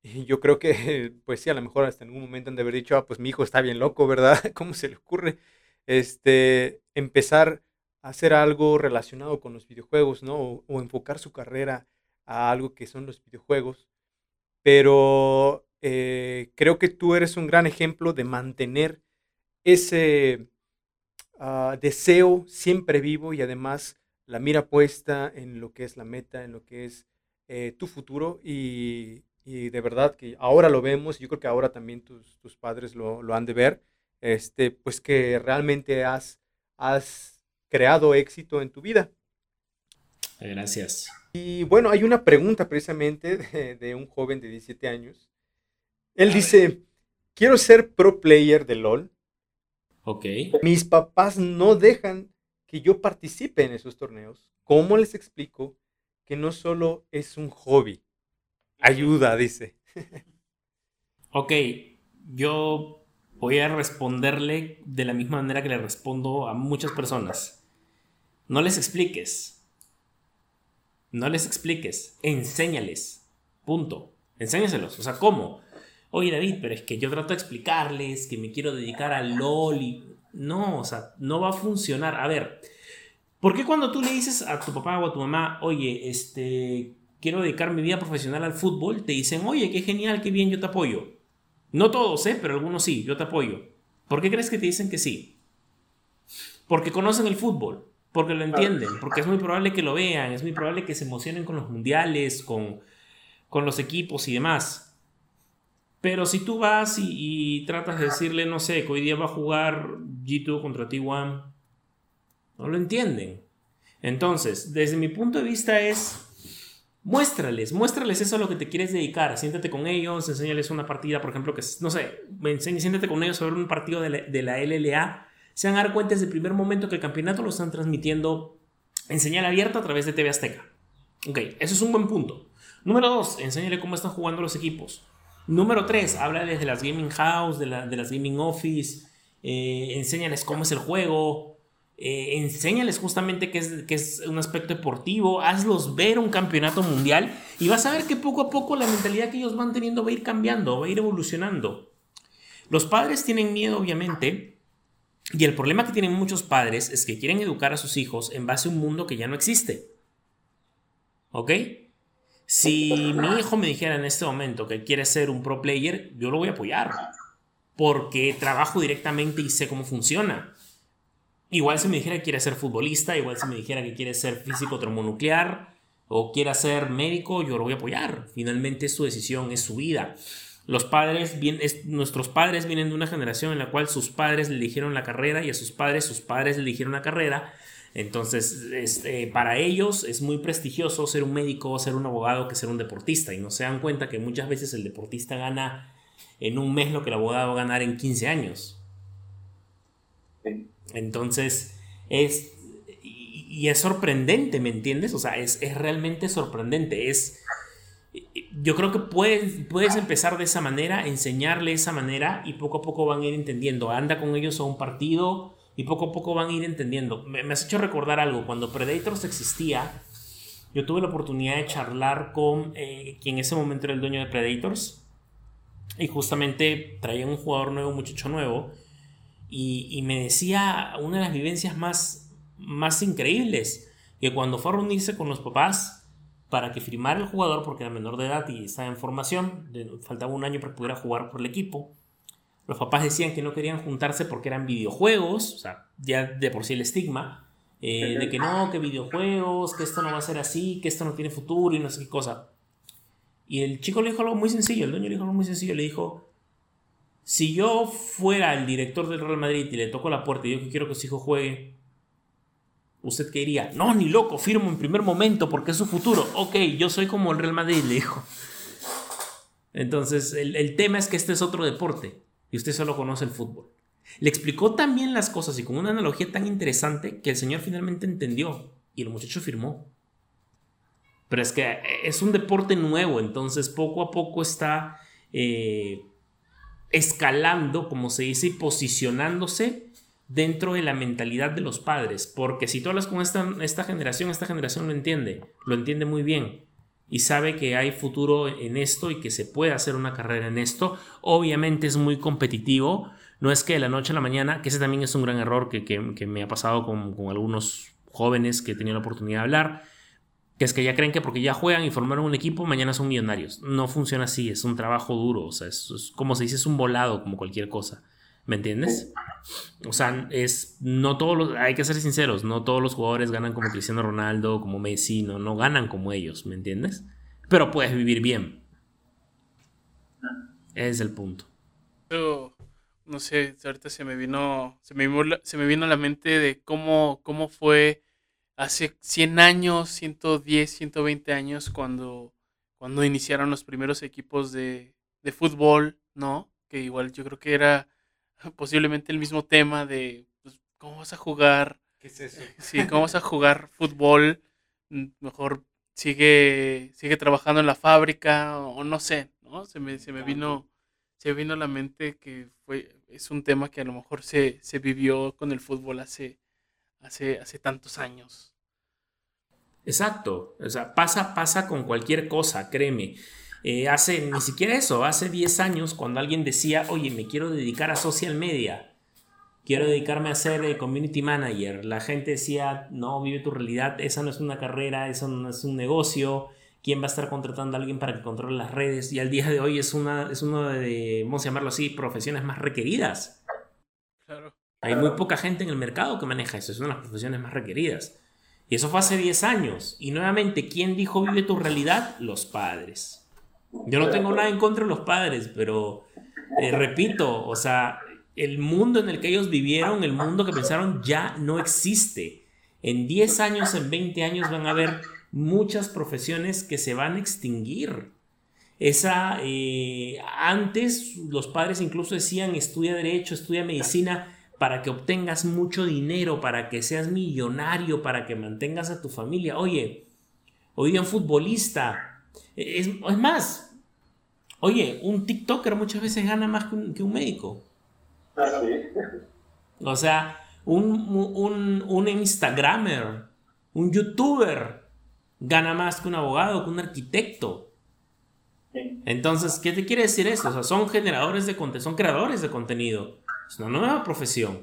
yo creo que, pues sí, a lo mejor hasta en algún momento han de haber dicho, ah, pues mi hijo está bien loco, ¿verdad? ¿Cómo se le ocurre este, empezar a hacer algo relacionado con los videojuegos, ¿no? O, enfocar su carrera a algo que son los videojuegos. Pero eh, creo que tú eres un gran ejemplo de mantener ese ah, deseo siempre vivo y además la mira puesta en lo que es la meta, en lo que es eh, tu futuro y, de verdad que ahora lo vemos, yo creo que ahora también tus, tus padres lo, lo, han de ver, este, pues que realmente has, has creado éxito en tu vida. Gracias. Y bueno, hay una pregunta precisamente de, de un joven de 17 años. Él dice, quiero ser pro player de LOL, Ok. Mis papás no dejan que yo participe en esos torneos. ¿Cómo les explico que no solo es un hobby? Ayuda, dice. ok, yo voy a responderle de la misma manera que le respondo a muchas personas. No les expliques. No les expliques. Enséñales. Punto. Enséñaselos. O sea, ¿cómo? Oye, David, pero es que yo trato de explicarles que me quiero dedicar al LOL y... No, o sea, no va a funcionar. A ver, ¿por qué cuando tú le dices a tu papá o a tu mamá, oye, este, quiero dedicar mi vida profesional al fútbol, te dicen, oye, qué genial, qué bien, yo te apoyo? No todos, ¿eh? Pero algunos sí, yo te apoyo. ¿Por qué crees que te dicen que sí? Porque conocen el fútbol, porque lo entienden, porque es muy probable que lo vean, es muy probable que se emocionen con los mundiales, con, con los equipos y demás. Pero si tú vas y, tratas de decirle, no sé, que hoy día va a jugar G2 contra T1, no lo entienden. Entonces, desde mi punto de vista es, muéstrales, muéstrales eso a lo que te quieres dedicar. Siéntate con ellos, enséñales una partida, por ejemplo, que, no sé, siéntate con ellos sobre un partido de la, de la LLA. Se van a dar cuenta desde el primer momento que el campeonato lo están transmitiendo en señal abierta a través de TV Azteca. Ok, eso es un buen punto. Número dos, enséñale cómo están jugando los equipos. Número tres, háblales de las gaming house, de, las gaming office, eh, enséñales cómo es el juego, eh, enséñales justamente qué es, es un aspecto deportivo, hazlos ver un campeonato mundial y vas a ver que poco a poco la mentalidad que ellos van teniendo va a ir cambiando, va a ir evolucionando. Los padres tienen miedo, obviamente, y el problema que tienen muchos padres es que quieren educar a sus hijos en base a un mundo que ya no existe. ¿Ok? Si mi hijo me dijera en este momento que quiere ser un pro player, yo lo voy a apoyar. Porque trabajo directamente y sé cómo funciona. Igual si me dijera que quiere ser futbolista, igual si me dijera que quiere ser físico termonuclear o quiere ser médico, yo lo voy a apoyar. Finalmente es su decisión, es su vida. Los padres, bien, nuestros padres vienen de una generación en la cual sus padres le eligieron la carrera y a sus padres sus padres le eligieron la carrera entonces, este, para ellos es muy prestigioso ser un médico, ser un abogado que ser un deportista. Y no se dan cuenta que muchas veces el deportista gana en un mes lo que el abogado va a ganar en 15 años. Entonces, es. Y es sorprendente, ¿me entiendes? O sea, es, realmente sorprendente. Es. Yo creo que puedes, puedes empezar de esa manera, enseñarle esa manera y poco a poco van a ir entendiendo. Anda con ellos a un partido, y poco a poco van a ir entendiendo. Me, has hecho recordar algo, cuando Predators existía, yo tuve la oportunidad de charlar con eh, quien en ese momento era el dueño de Predators y justamente traía un jugador nuevo, un muchacho nuevo, y, me decía una de las vivencias más, más increíbles, que cuando fue a reunirse con los papás para que firmara el jugador, porque era menor de edad y estaba en formación, faltaba un año para que pudiera jugar por el equipo, los papás decían que no querían juntarse porque eran videojuegos, o sea, ya de por sí el estigma, eh, de que no, que videojuegos, que esto no va a ser así, que esto no tiene futuro y no sé qué cosa. Y el chico le dijo algo muy sencillo, el dueño le dijo algo muy sencillo, le dijo, si yo fuera el director del Real Madrid y le toco la puerta y yo quiero que su hijo juegue, ¿usted qué diría? No, ni loco, firmo en primer momento porque es su futuro. Ok, yo soy como el Real Madrid, le dijo. Entonces, el, el tema es que este es otro deporte y usted solo conoce el fútbol. Le explicó también las cosas y con una analogía tan interesante que el señor finalmente entendió y el muchacho firmó. Pero es que es un deporte nuevo, entonces poco a poco está eh, escalando, como se dice, y posicionándose dentro de la mentalidad de los padres. Porque si tú hablas con esta, esta generación, esta generación lo entiende, lo entiende muy bien y sabe que hay futuro en esto y que se puede hacer una carrera en esto. Obviamente es muy competitivo. No es que de la noche a la mañana, que ese también es un gran error que, me ha pasado con, algunos jóvenes que he tenido la oportunidad de hablar, que es que ya creen que porque ya juegan y formaron un equipo, mañana son millonarios. No funciona así, es un trabajo duro, o sea, es como se dice, es un volado como cualquier cosa. ¿Me entiendes? O sea, es no todos los, hay que ser sinceros, no todos los jugadores ganan como Cristiano Ronaldo, como Messi, no, no ganan como ellos, ¿me entiendes? Pero puedes vivir bien. Ese es el punto. Pero, no sé, ahorita se me vino, se me, se me vino a la mente de cómo, cómo fue hace 100 años, 110, 120 años cuando, cuando iniciaron los primeros equipos de, de fútbol, ¿no? Que igual yo creo que era posiblemente el mismo tema de pues, cómo vas a jugar. ¿Qué es eso? Sí, cómo vas a jugar fútbol. Mm, mejor sigue, sigue trabajando en la fábrica o, no sé, ¿no? Se me, se me vino se vino a la mente que fue es un tema que a lo mejor se, se vivió con el fútbol hace, hace, hace tantos años. Exacto, o sea, pasa, pasa con cualquier cosa, créeme. Eh, hace ni siquiera eso, hace 10 años cuando alguien decía, oye, me quiero dedicar a social media, quiero dedicarme a ser eh, community manager, la gente decía, no, vive tu realidad, esa no es una carrera, eso no es un negocio, ¿quién va a estar contratando a alguien para que controle las redes? Y al día de hoy es una, es una de, vamos a llamarlo así, profesiones más requeridas. Claro. Hay muy poca gente en el mercado que maneja eso, es una de las profesiones más requeridas. Y eso fue hace 10 años. Y nuevamente, ¿quién dijo vive tu realidad? Los padres. Yo no tengo nada en contra de los padres, pero eh, repito, o sea, el mundo en el que ellos vivieron, el mundo que pensaron, ya no existe. En 10 años, en 20 años van a haber muchas profesiones que se van a extinguir. Esa, eh, antes los padres incluso decían estudia derecho, estudia medicina para que obtengas mucho dinero, para que seas millonario, para que mantengas a tu familia. Oye, hoy día un futbolista, es, más, oye, un TikToker muchas veces gana más que un, médico. Ah, o sea, un, un, un Instagramer, un YouTuber, gana más que un abogado, que un arquitecto. Entonces, ¿qué te quiere decir eso? O sea, son generadores de contenido, son creadores de contenido. Es una nueva profesión.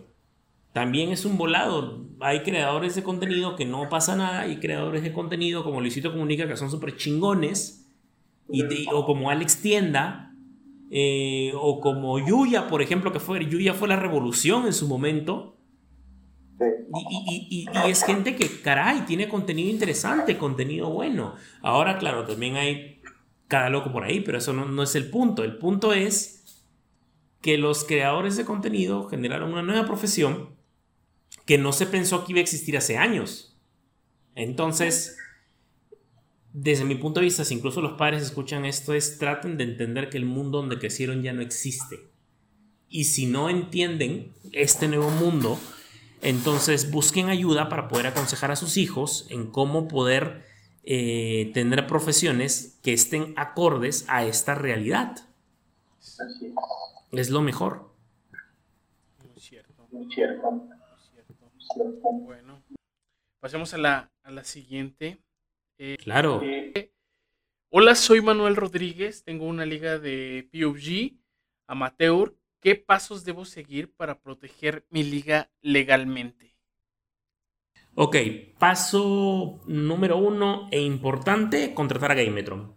También es un volado. Hay creadores de contenido que no pasa nada y creadores de contenido como Luisito Comunica que son súper chingones. Y, o como Alex Tienda. Eh, o como Yuya, por ejemplo, que fue, Yuya fue la revolución en su momento. Y, es gente que, caray, tiene contenido interesante, contenido bueno. Ahora, claro, también hay cada loco por ahí, pero eso no, es el punto. El punto es que los creadores de contenido generaron una nueva profesión que no se pensó que iba a existir hace años. Entonces, desde mi punto de vista, si incluso los padres escuchan esto, es traten de entender que el mundo donde crecieron ya no existe. Y si no entienden este nuevo mundo, entonces busquen ayuda para poder aconsejar a sus hijos en cómo poder eh, tener profesiones que estén acordes a esta realidad. Es lo mejor. Muy cierto. Muy cierto. Bueno, pasemos a la, siguiente. Eh, claro. Eh, hola, soy Manuel Rodríguez. Tengo una liga de PUBG amateur ¿Qué pasos debo seguir para proteger mi liga legalmente? Ok, paso número uno e importante, contratar a Gametron.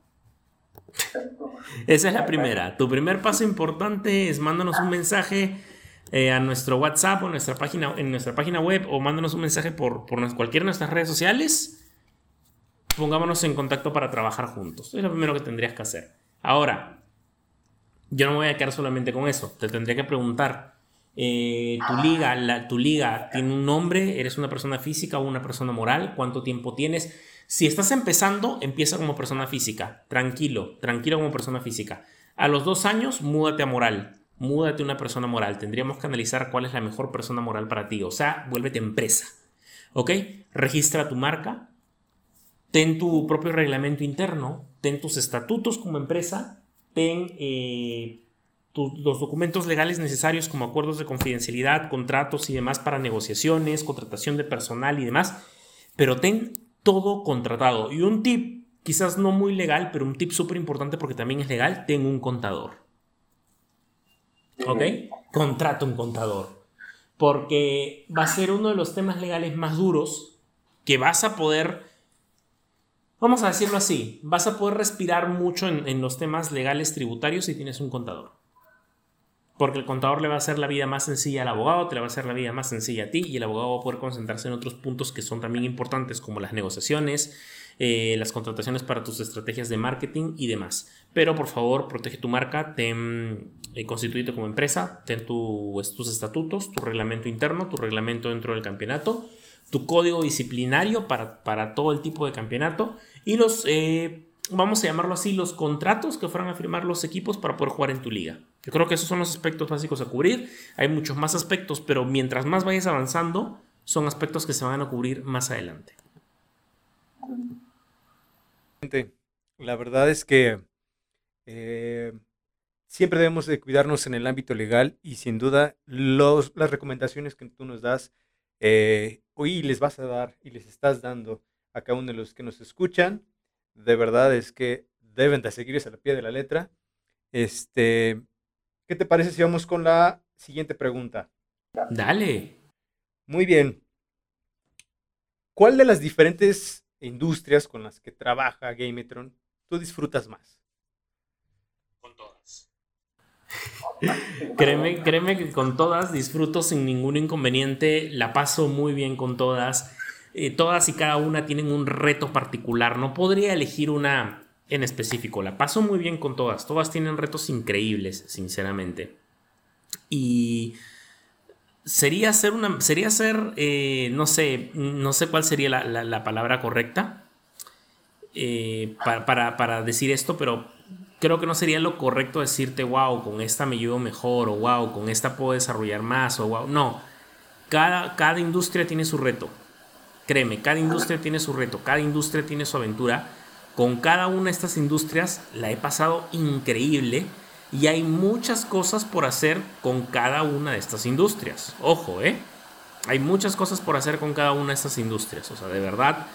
Esa es la primera. Tu primer paso importante es mándanos un mensaje eh, a nuestro WhatsApp o nuestra página, en nuestra página web o mándanos un mensaje por, por cualquiera de nuestras redes sociales. Pongámonos en contacto para trabajar juntos. Es lo primero que tendrías que hacer. Ahora, yo no me voy a quedar solamente con eso. Te tendría que preguntar, eh, ¿tu, liga, la, ¿tu liga tiene un nombre? ¿Eres una persona física o una persona moral? ¿Cuánto tiempo tienes? Si estás empezando, empieza como persona física. Tranquilo, tranquilo como persona física. A los dos años, múdate a moral. Múdate a una persona moral. Tendríamos que analizar cuál es la mejor persona moral para ti. O sea, vuélvete empresa. ¿Ok? Registra tu marca. Ten tu propio reglamento interno. Ten tus estatutos como empresa ten eh, los documentos legales necesarios como acuerdos de confidencialidad, contratos y demás para negociaciones, contratación de personal y demás, pero ten todo contratado. Y un tip, quizás no muy legal, pero un tip súper importante porque también es legal, ten un contador. ¿Ok? Contrata un contador. Porque va a ser uno de los temas legales más duros que vas a poder Vamos a decirlo así, vas a poder respirar mucho en, los temas legales tributarios si tienes un contador. Porque el contador le va a hacer la vida más sencilla al abogado, te le va a hacer la vida más sencilla a ti y el abogado va a poder concentrarse en otros puntos que son también importantes como las negociaciones, eh, las contrataciones para tus estrategias de marketing y demás. Pero por favor, protege tu marca, ten eh, constituite como empresa, ten tus estatutos, tu reglamento interno, tu reglamento dentro del campeonato, tu código disciplinario para, para todo el tipo de campeonato y los, eh, vamos a llamarlo así, los contratos que fueran a firmar los equipos para poder jugar en tu liga. Yo creo que esos son los aspectos básicos a cubrir. Hay muchos más aspectos, pero mientras más vayas avanzando, son aspectos que se van a cubrir más adelante. La verdad es que eh, siempre debemos de cuidarnos en el ámbito legal y sin duda los, las recomendaciones que tú nos das eh, hoy les vas a dar y les estás dando a cada uno de los que nos escuchan, de verdad es que deben de seguirse a la pie de la letra. Este, ¿Qué te parece si vamos con la siguiente pregunta? Dale. Muy bien. ¿Cuál de las diferentes industrias con las que trabaja Gametron tú disfrutas más? Con todas. créeme, créeme que con todas disfruto sin ningún inconveniente, la paso muy bien con todas. Eh, todas y cada una tienen un reto particular. No podría elegir una en específico. La paso muy bien con todas. Todas tienen retos increíbles, sinceramente. Y sería hacer una. Sería hacer. Eh, no sé. No sé cuál sería la, palabra correcta. Eh, para, para, decir esto, pero creo que no sería lo correcto decirte, wow, con esta me llevo mejor, o wow, con esta puedo desarrollar más, o wow. No. Cada, cada industria tiene su reto. Créeme, cada industria tiene su reto, cada industria tiene su aventura con cada una de estas industrias la he pasado increíble y hay muchas cosas por hacer con cada una de estas industrias. Ojo, ¿eh? Hay muchas cosas por hacer con cada una de estas industrias. O sea, de verdad,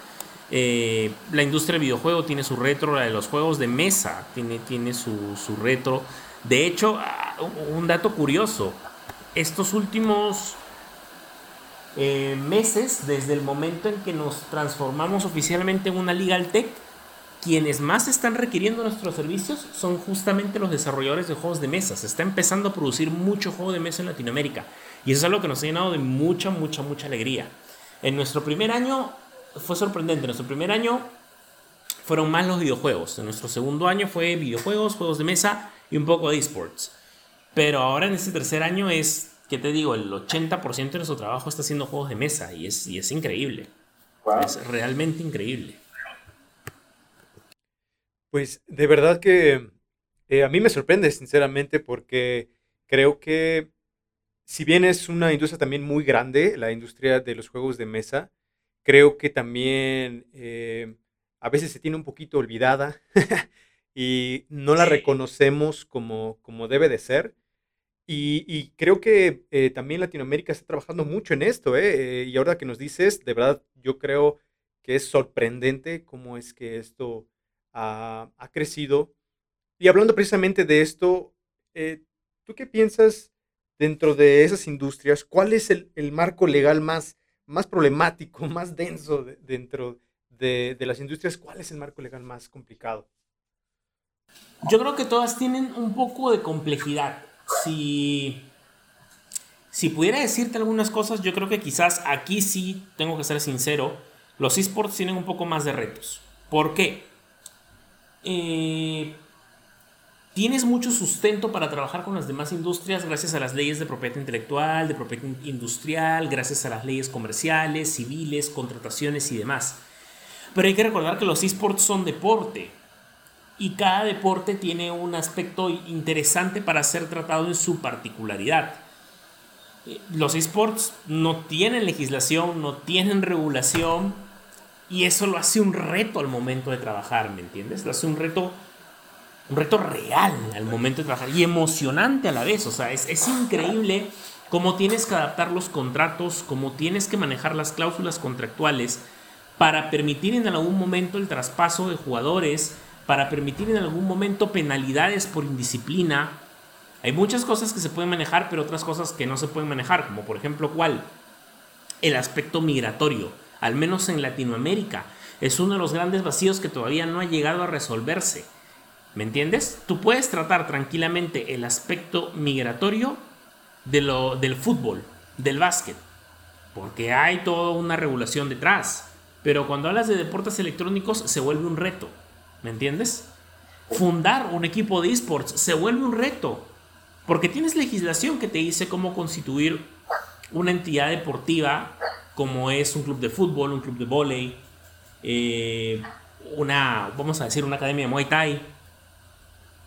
eh, la industria del videojuego tiene su retro, la de los juegos de mesa tiene, tiene su, retro. De hecho, ah, un dato curioso, estos últimos eh, meses, desde el momento en que nos transformamos oficialmente en una Legal Tech, quienes más están requiriendo nuestros servicios son justamente los desarrolladores de juegos de mesa. Se está empezando a producir mucho juego de mesa en Latinoamérica. Y eso es algo que nos ha llenado de mucha, mucha, mucha alegría. En nuestro primer año fue sorprendente. En nuestro primer año fueron más los videojuegos. En nuestro segundo año fue videojuegos, juegos de mesa y un poco de esports. Pero ahora en este tercer año es, ¿qué te digo? El 80% de nuestro trabajo está haciendo juegos de mesa y es, y es increíble. Es realmente increíble. Pues de verdad que eh, a mí me sorprende, sinceramente, porque creo que si bien es una industria también muy grande, la industria de los juegos de mesa, creo que también eh, a veces se tiene un poquito olvidada y no la reconocemos como, como debe de ser. Y, creo que eh, también Latinoamérica está trabajando mucho en esto, y ahora que nos dices, de verdad, yo creo que es sorprendente cómo es que esto ha, crecido. Y hablando precisamente de esto, eh, ¿tú qué piensas dentro de esas industrias? ¿Cuál es el, marco legal más, más problemático, más denso dentro de, las industrias? ¿Cuál es el marco legal más complicado? Yo creo que todas tienen un poco de complejidad. Si, si pudiera decirte algunas cosas, yo creo que quizás aquí sí, tengo que ser sincero, los esports tienen un poco más de retos. ¿Por qué? Eh, tienes mucho sustento para trabajar con las demás industrias gracias a las leyes de propiedad intelectual, de propiedad industrial, gracias a las leyes comerciales, civiles, contrataciones y demás. Pero hay que recordar que los esports son deporte y cada deporte tiene un aspecto interesante para ser tratado en su particularidad. Eh, los esports no tienen legislación, no tienen regulación, y eso lo hace un reto al momento de trabajar, ¿me entiendes? Lo hace un reto, un reto real al momento de trabajar y emocionante a la vez. O sea, es, es increíble cómo tienes que adaptar los contratos, cómo tienes que manejar las cláusulas contractuales para permitir en algún momento el traspaso de jugadores, para permitir en algún momento penalidades por indisciplina. Hay muchas cosas que se pueden manejar, pero otras cosas que no se pueden manejar, como por ejemplo, ¿cuál? El aspecto migratorio al menos en Latinoamérica. Es uno de los grandes vacíos que todavía no ha llegado a resolverse. ¿Me entiendes? Tú puedes tratar tranquilamente el aspecto migratorio de lo, del fútbol, del básquet, porque hay toda una regulación detrás. Pero cuando hablas de deportes electrónicos se vuelve un reto. ¿Me entiendes? Fundar un equipo de esports se vuelve un reto. Porque tienes legislación que te dice cómo constituir una entidad deportiva como es un club de fútbol, un club de volei, eh, una, vamos a decir, una academia de Muay Thai.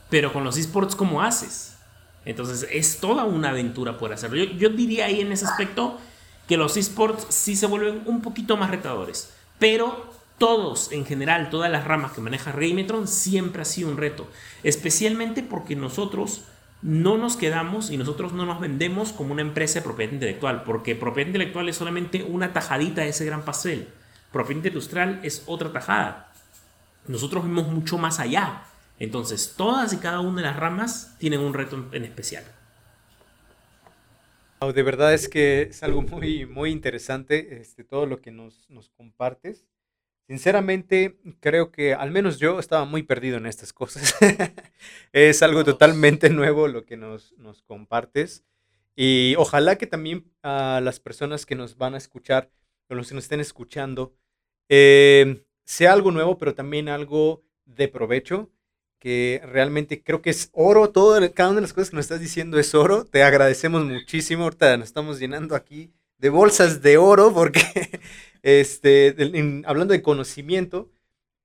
Pero con los esports, ¿cómo haces? Entonces, es toda una aventura por hacerlo. Yo, yo diría ahí en ese aspecto que los esports sí se vuelven un poquito más retadores. Pero todos, en general, todas las ramas que maneja Raymetron siempre ha sido un reto. Especialmente porque nosotros no nos quedamos y nosotros no nos vendemos como una empresa de propiedad intelectual, porque propiedad intelectual es solamente una tajadita de ese gran pastel. Propiedad industrial es otra tajada. Nosotros vemos mucho más allá. Entonces, todas y cada una de las ramas tienen un reto en especial. De verdad es que es algo muy, muy interesante este, todo lo que nos, nos compartes. Sinceramente, creo que al menos yo estaba muy perdido en estas cosas. es algo totalmente nuevo lo que nos, nos compartes. Y ojalá que también a las personas que nos van a escuchar o los que nos estén escuchando, eh, sea algo nuevo, pero también algo de provecho que realmente creo que es oro, todo, cada una de las cosas que nos estás diciendo es oro, te agradecemos muchísimo, ahorita nos estamos llenando aquí de bolsas de oro, porque, este, hablando de conocimiento,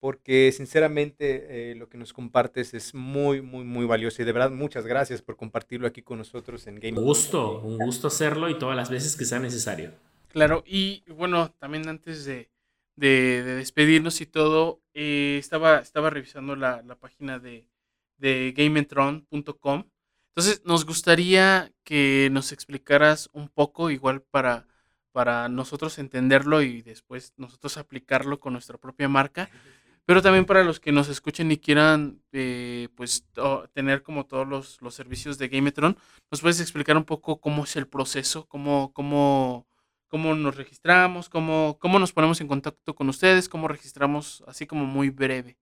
porque sinceramente eh, lo que nos compartes es muy, muy, muy valioso y de verdad muchas gracias por compartirlo aquí con nosotros en Game. Un gusto, un gusto hacerlo y todas las veces que sea necesario. Claro, y bueno, también antes de, de, despedirnos y todo, eh, estaba, estaba revisando la, página de, de GameTron.com. Entonces, nos gustaría que nos explicaras un poco, igual para, para nosotros entenderlo y después nosotros aplicarlo con nuestra propia marca, pero también para los que nos escuchen y quieran eh, pues tener como todos los, los, servicios de Gametron, ¿nos puedes explicar un poco cómo es el proceso, cómo, cómo, cómo nos registramos, cómo, cómo nos ponemos en contacto con ustedes, cómo registramos, así como muy breve.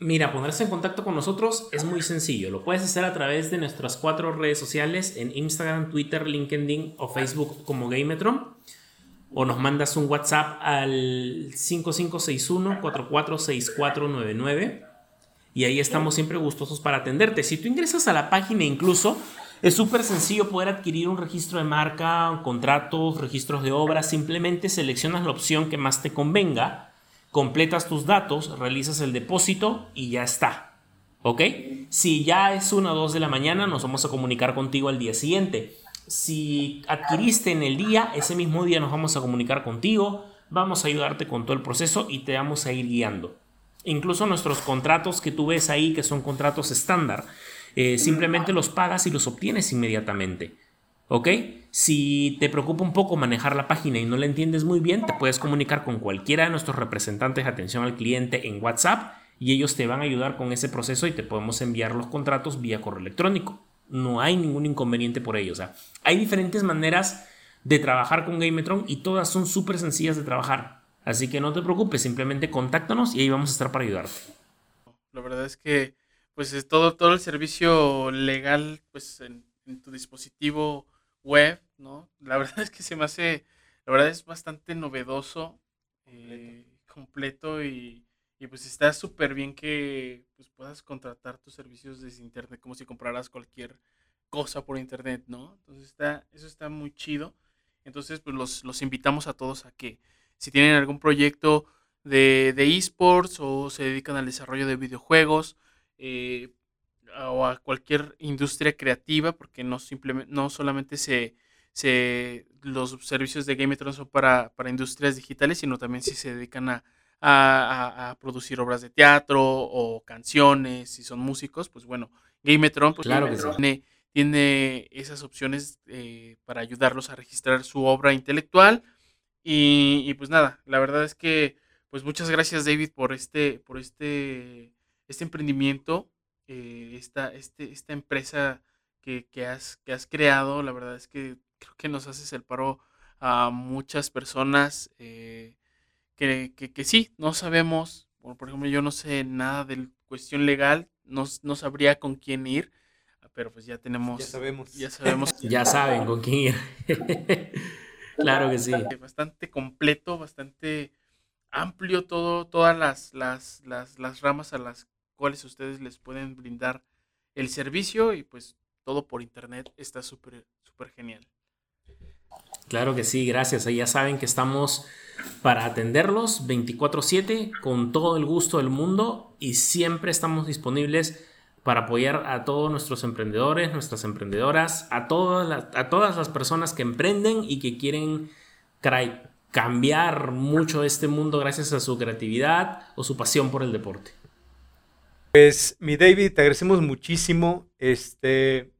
Mira, ponerse en contacto con nosotros es muy sencillo. Lo puedes hacer a través de nuestras cuatro redes sociales en Instagram, Twitter, LinkedIn o Facebook como Gametron. O nos mandas un WhatsApp al 5561-446499 y ahí estamos siempre gustosos para atenderte. Si tú ingresas a la página incluso, es súper sencillo poder adquirir un registro de marca, contratos, registros de obras. Simplemente seleccionas la opción que más te convenga, completas tus datos, realizas el depósito y ya está. ¿Ok? Si ya es una o dos de la mañana, nos vamos a comunicar contigo al día siguiente. Si adquiriste en el día, ese mismo día nos vamos a comunicar contigo, vamos a ayudarte con todo el proceso y te vamos a ir guiando. Incluso nuestros contratos que tú ves ahí, que son contratos estándar, eh, simplemente los pagas y los obtienes inmediatamente. ¿Ok? Si te preocupa un poco manejar la página y no la entiendes muy bien, te puedes comunicar con cualquiera de nuestros representantes de atención al cliente en WhatsApp y ellos te van a ayudar con ese proceso y te podemos enviar los contratos vía correo electrónico. No hay ningún inconveniente por ello. O sea, hay diferentes maneras de trabajar con Gametron y todas son súper sencillas de trabajar. Así que no te preocupes, simplemente contáctanos y ahí vamos a estar para ayudarte. La verdad es que pues es todo, todo el servicio legal pues en, tu dispositivo web, ¿no? La verdad es que se me hace, la verdad es bastante novedoso, completo, eh, y, pues está súper bien que pues, puedas contratar tus servicios desde internet como si compraras cualquier cosa por internet, ¿no? Entonces está, eso está muy chido. Entonces pues los, los invitamos a todos a que si tienen algún proyecto de, de esports o se dedican al desarrollo de videojuegos, eh, o a cualquier industria creativa, porque no, simplemente, no solamente se, se, los servicios de Gametron son para, para industrias digitales, sino también si se dedican a, a, producir obras de teatro o canciones, si son músicos, pues bueno, Gametron, pues claro tiene, tiene, esas opciones eh, para ayudarlos a registrar su obra intelectual. Y, y, pues nada, la verdad es que, pues muchas gracias David por este, por este este emprendimiento, eh, esta, este, esta empresa que, has, que has creado, la verdad es que creo que nos haces el paro a muchas personas eh, que, que, sí, no sabemos, por, ejemplo, yo no sé nada de cuestión legal, no, no sabría con quién ir, pero pues ya tenemos... Ya sabemos. Ya sabemos. ya saben con quién ir. claro que sí. Bastante completo, bastante amplio todo, todas las, las, las, las ramas a las cuales ustedes les pueden brindar el servicio y pues todo por internet está súper, súper genial. Claro que sí, gracias. Ya saben que estamos para atenderlos 24/7 con todo el gusto del mundo y siempre estamos disponibles para apoyar a todos nuestros emprendedores, nuestras emprendedoras, a todas las, a todas las personas que emprenden y que quieren cambiar mucho este mundo gracias a su creatividad o su pasión por el deporte. Pues, mi David, te agradecemos muchísimo. Este,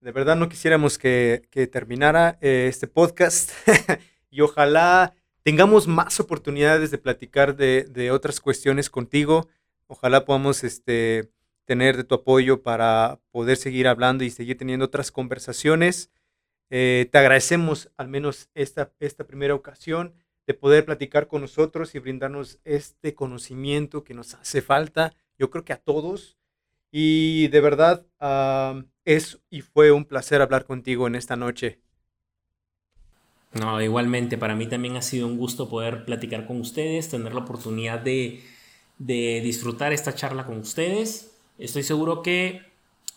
de verdad no quisiéramos que, terminara eh, este podcast y ojalá tengamos más oportunidades de platicar de, otras cuestiones contigo. Ojalá podamos este, tener de tu apoyo para poder seguir hablando y seguir teniendo otras conversaciones. Eh, te agradecemos al menos esta, esta primera ocasión de poder platicar con nosotros y brindarnos este conocimiento que nos hace falta, yo creo que a todos. Y de verdad ah, es y fue un placer hablar contigo en esta noche. No, igualmente, para mí también ha sido un gusto poder platicar con ustedes, tener la oportunidad de, disfrutar esta charla con ustedes. Estoy seguro que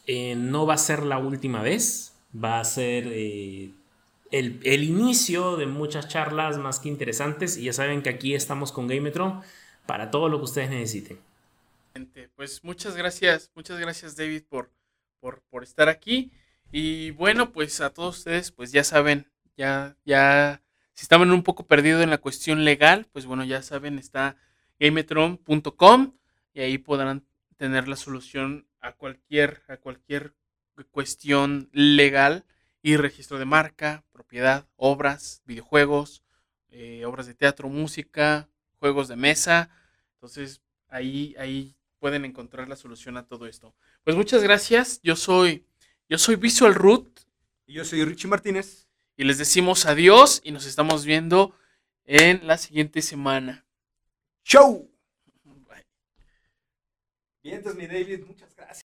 eh, no va a ser la última vez, va a ser eh, el, el, inicio de muchas charlas más que interesantes y ya saben que aquí estamos con Gametron para todo lo que ustedes necesiten. Pues muchas gracias, muchas gracias David por, por, por estar aquí y bueno, pues a todos ustedes, pues ya saben, ya, ya, si estaban un poco perdidos en la cuestión legal, pues bueno, ya saben, está gametron.com y ahí podrán tener la solución a cualquier, a cualquier cuestión legal y registro de marca, propiedad, obras, videojuegos, eh, obras de teatro, música, juegos de mesa. Entonces, ahí, ahí pueden encontrar la solución a todo esto. Pues muchas gracias. Yo soy, yo soy Visual Root. Y yo soy Richie Martínez y les decimos adiós y nos estamos viendo en la siguiente semana. Bye. Bien, entonces mi David, muchas gracias.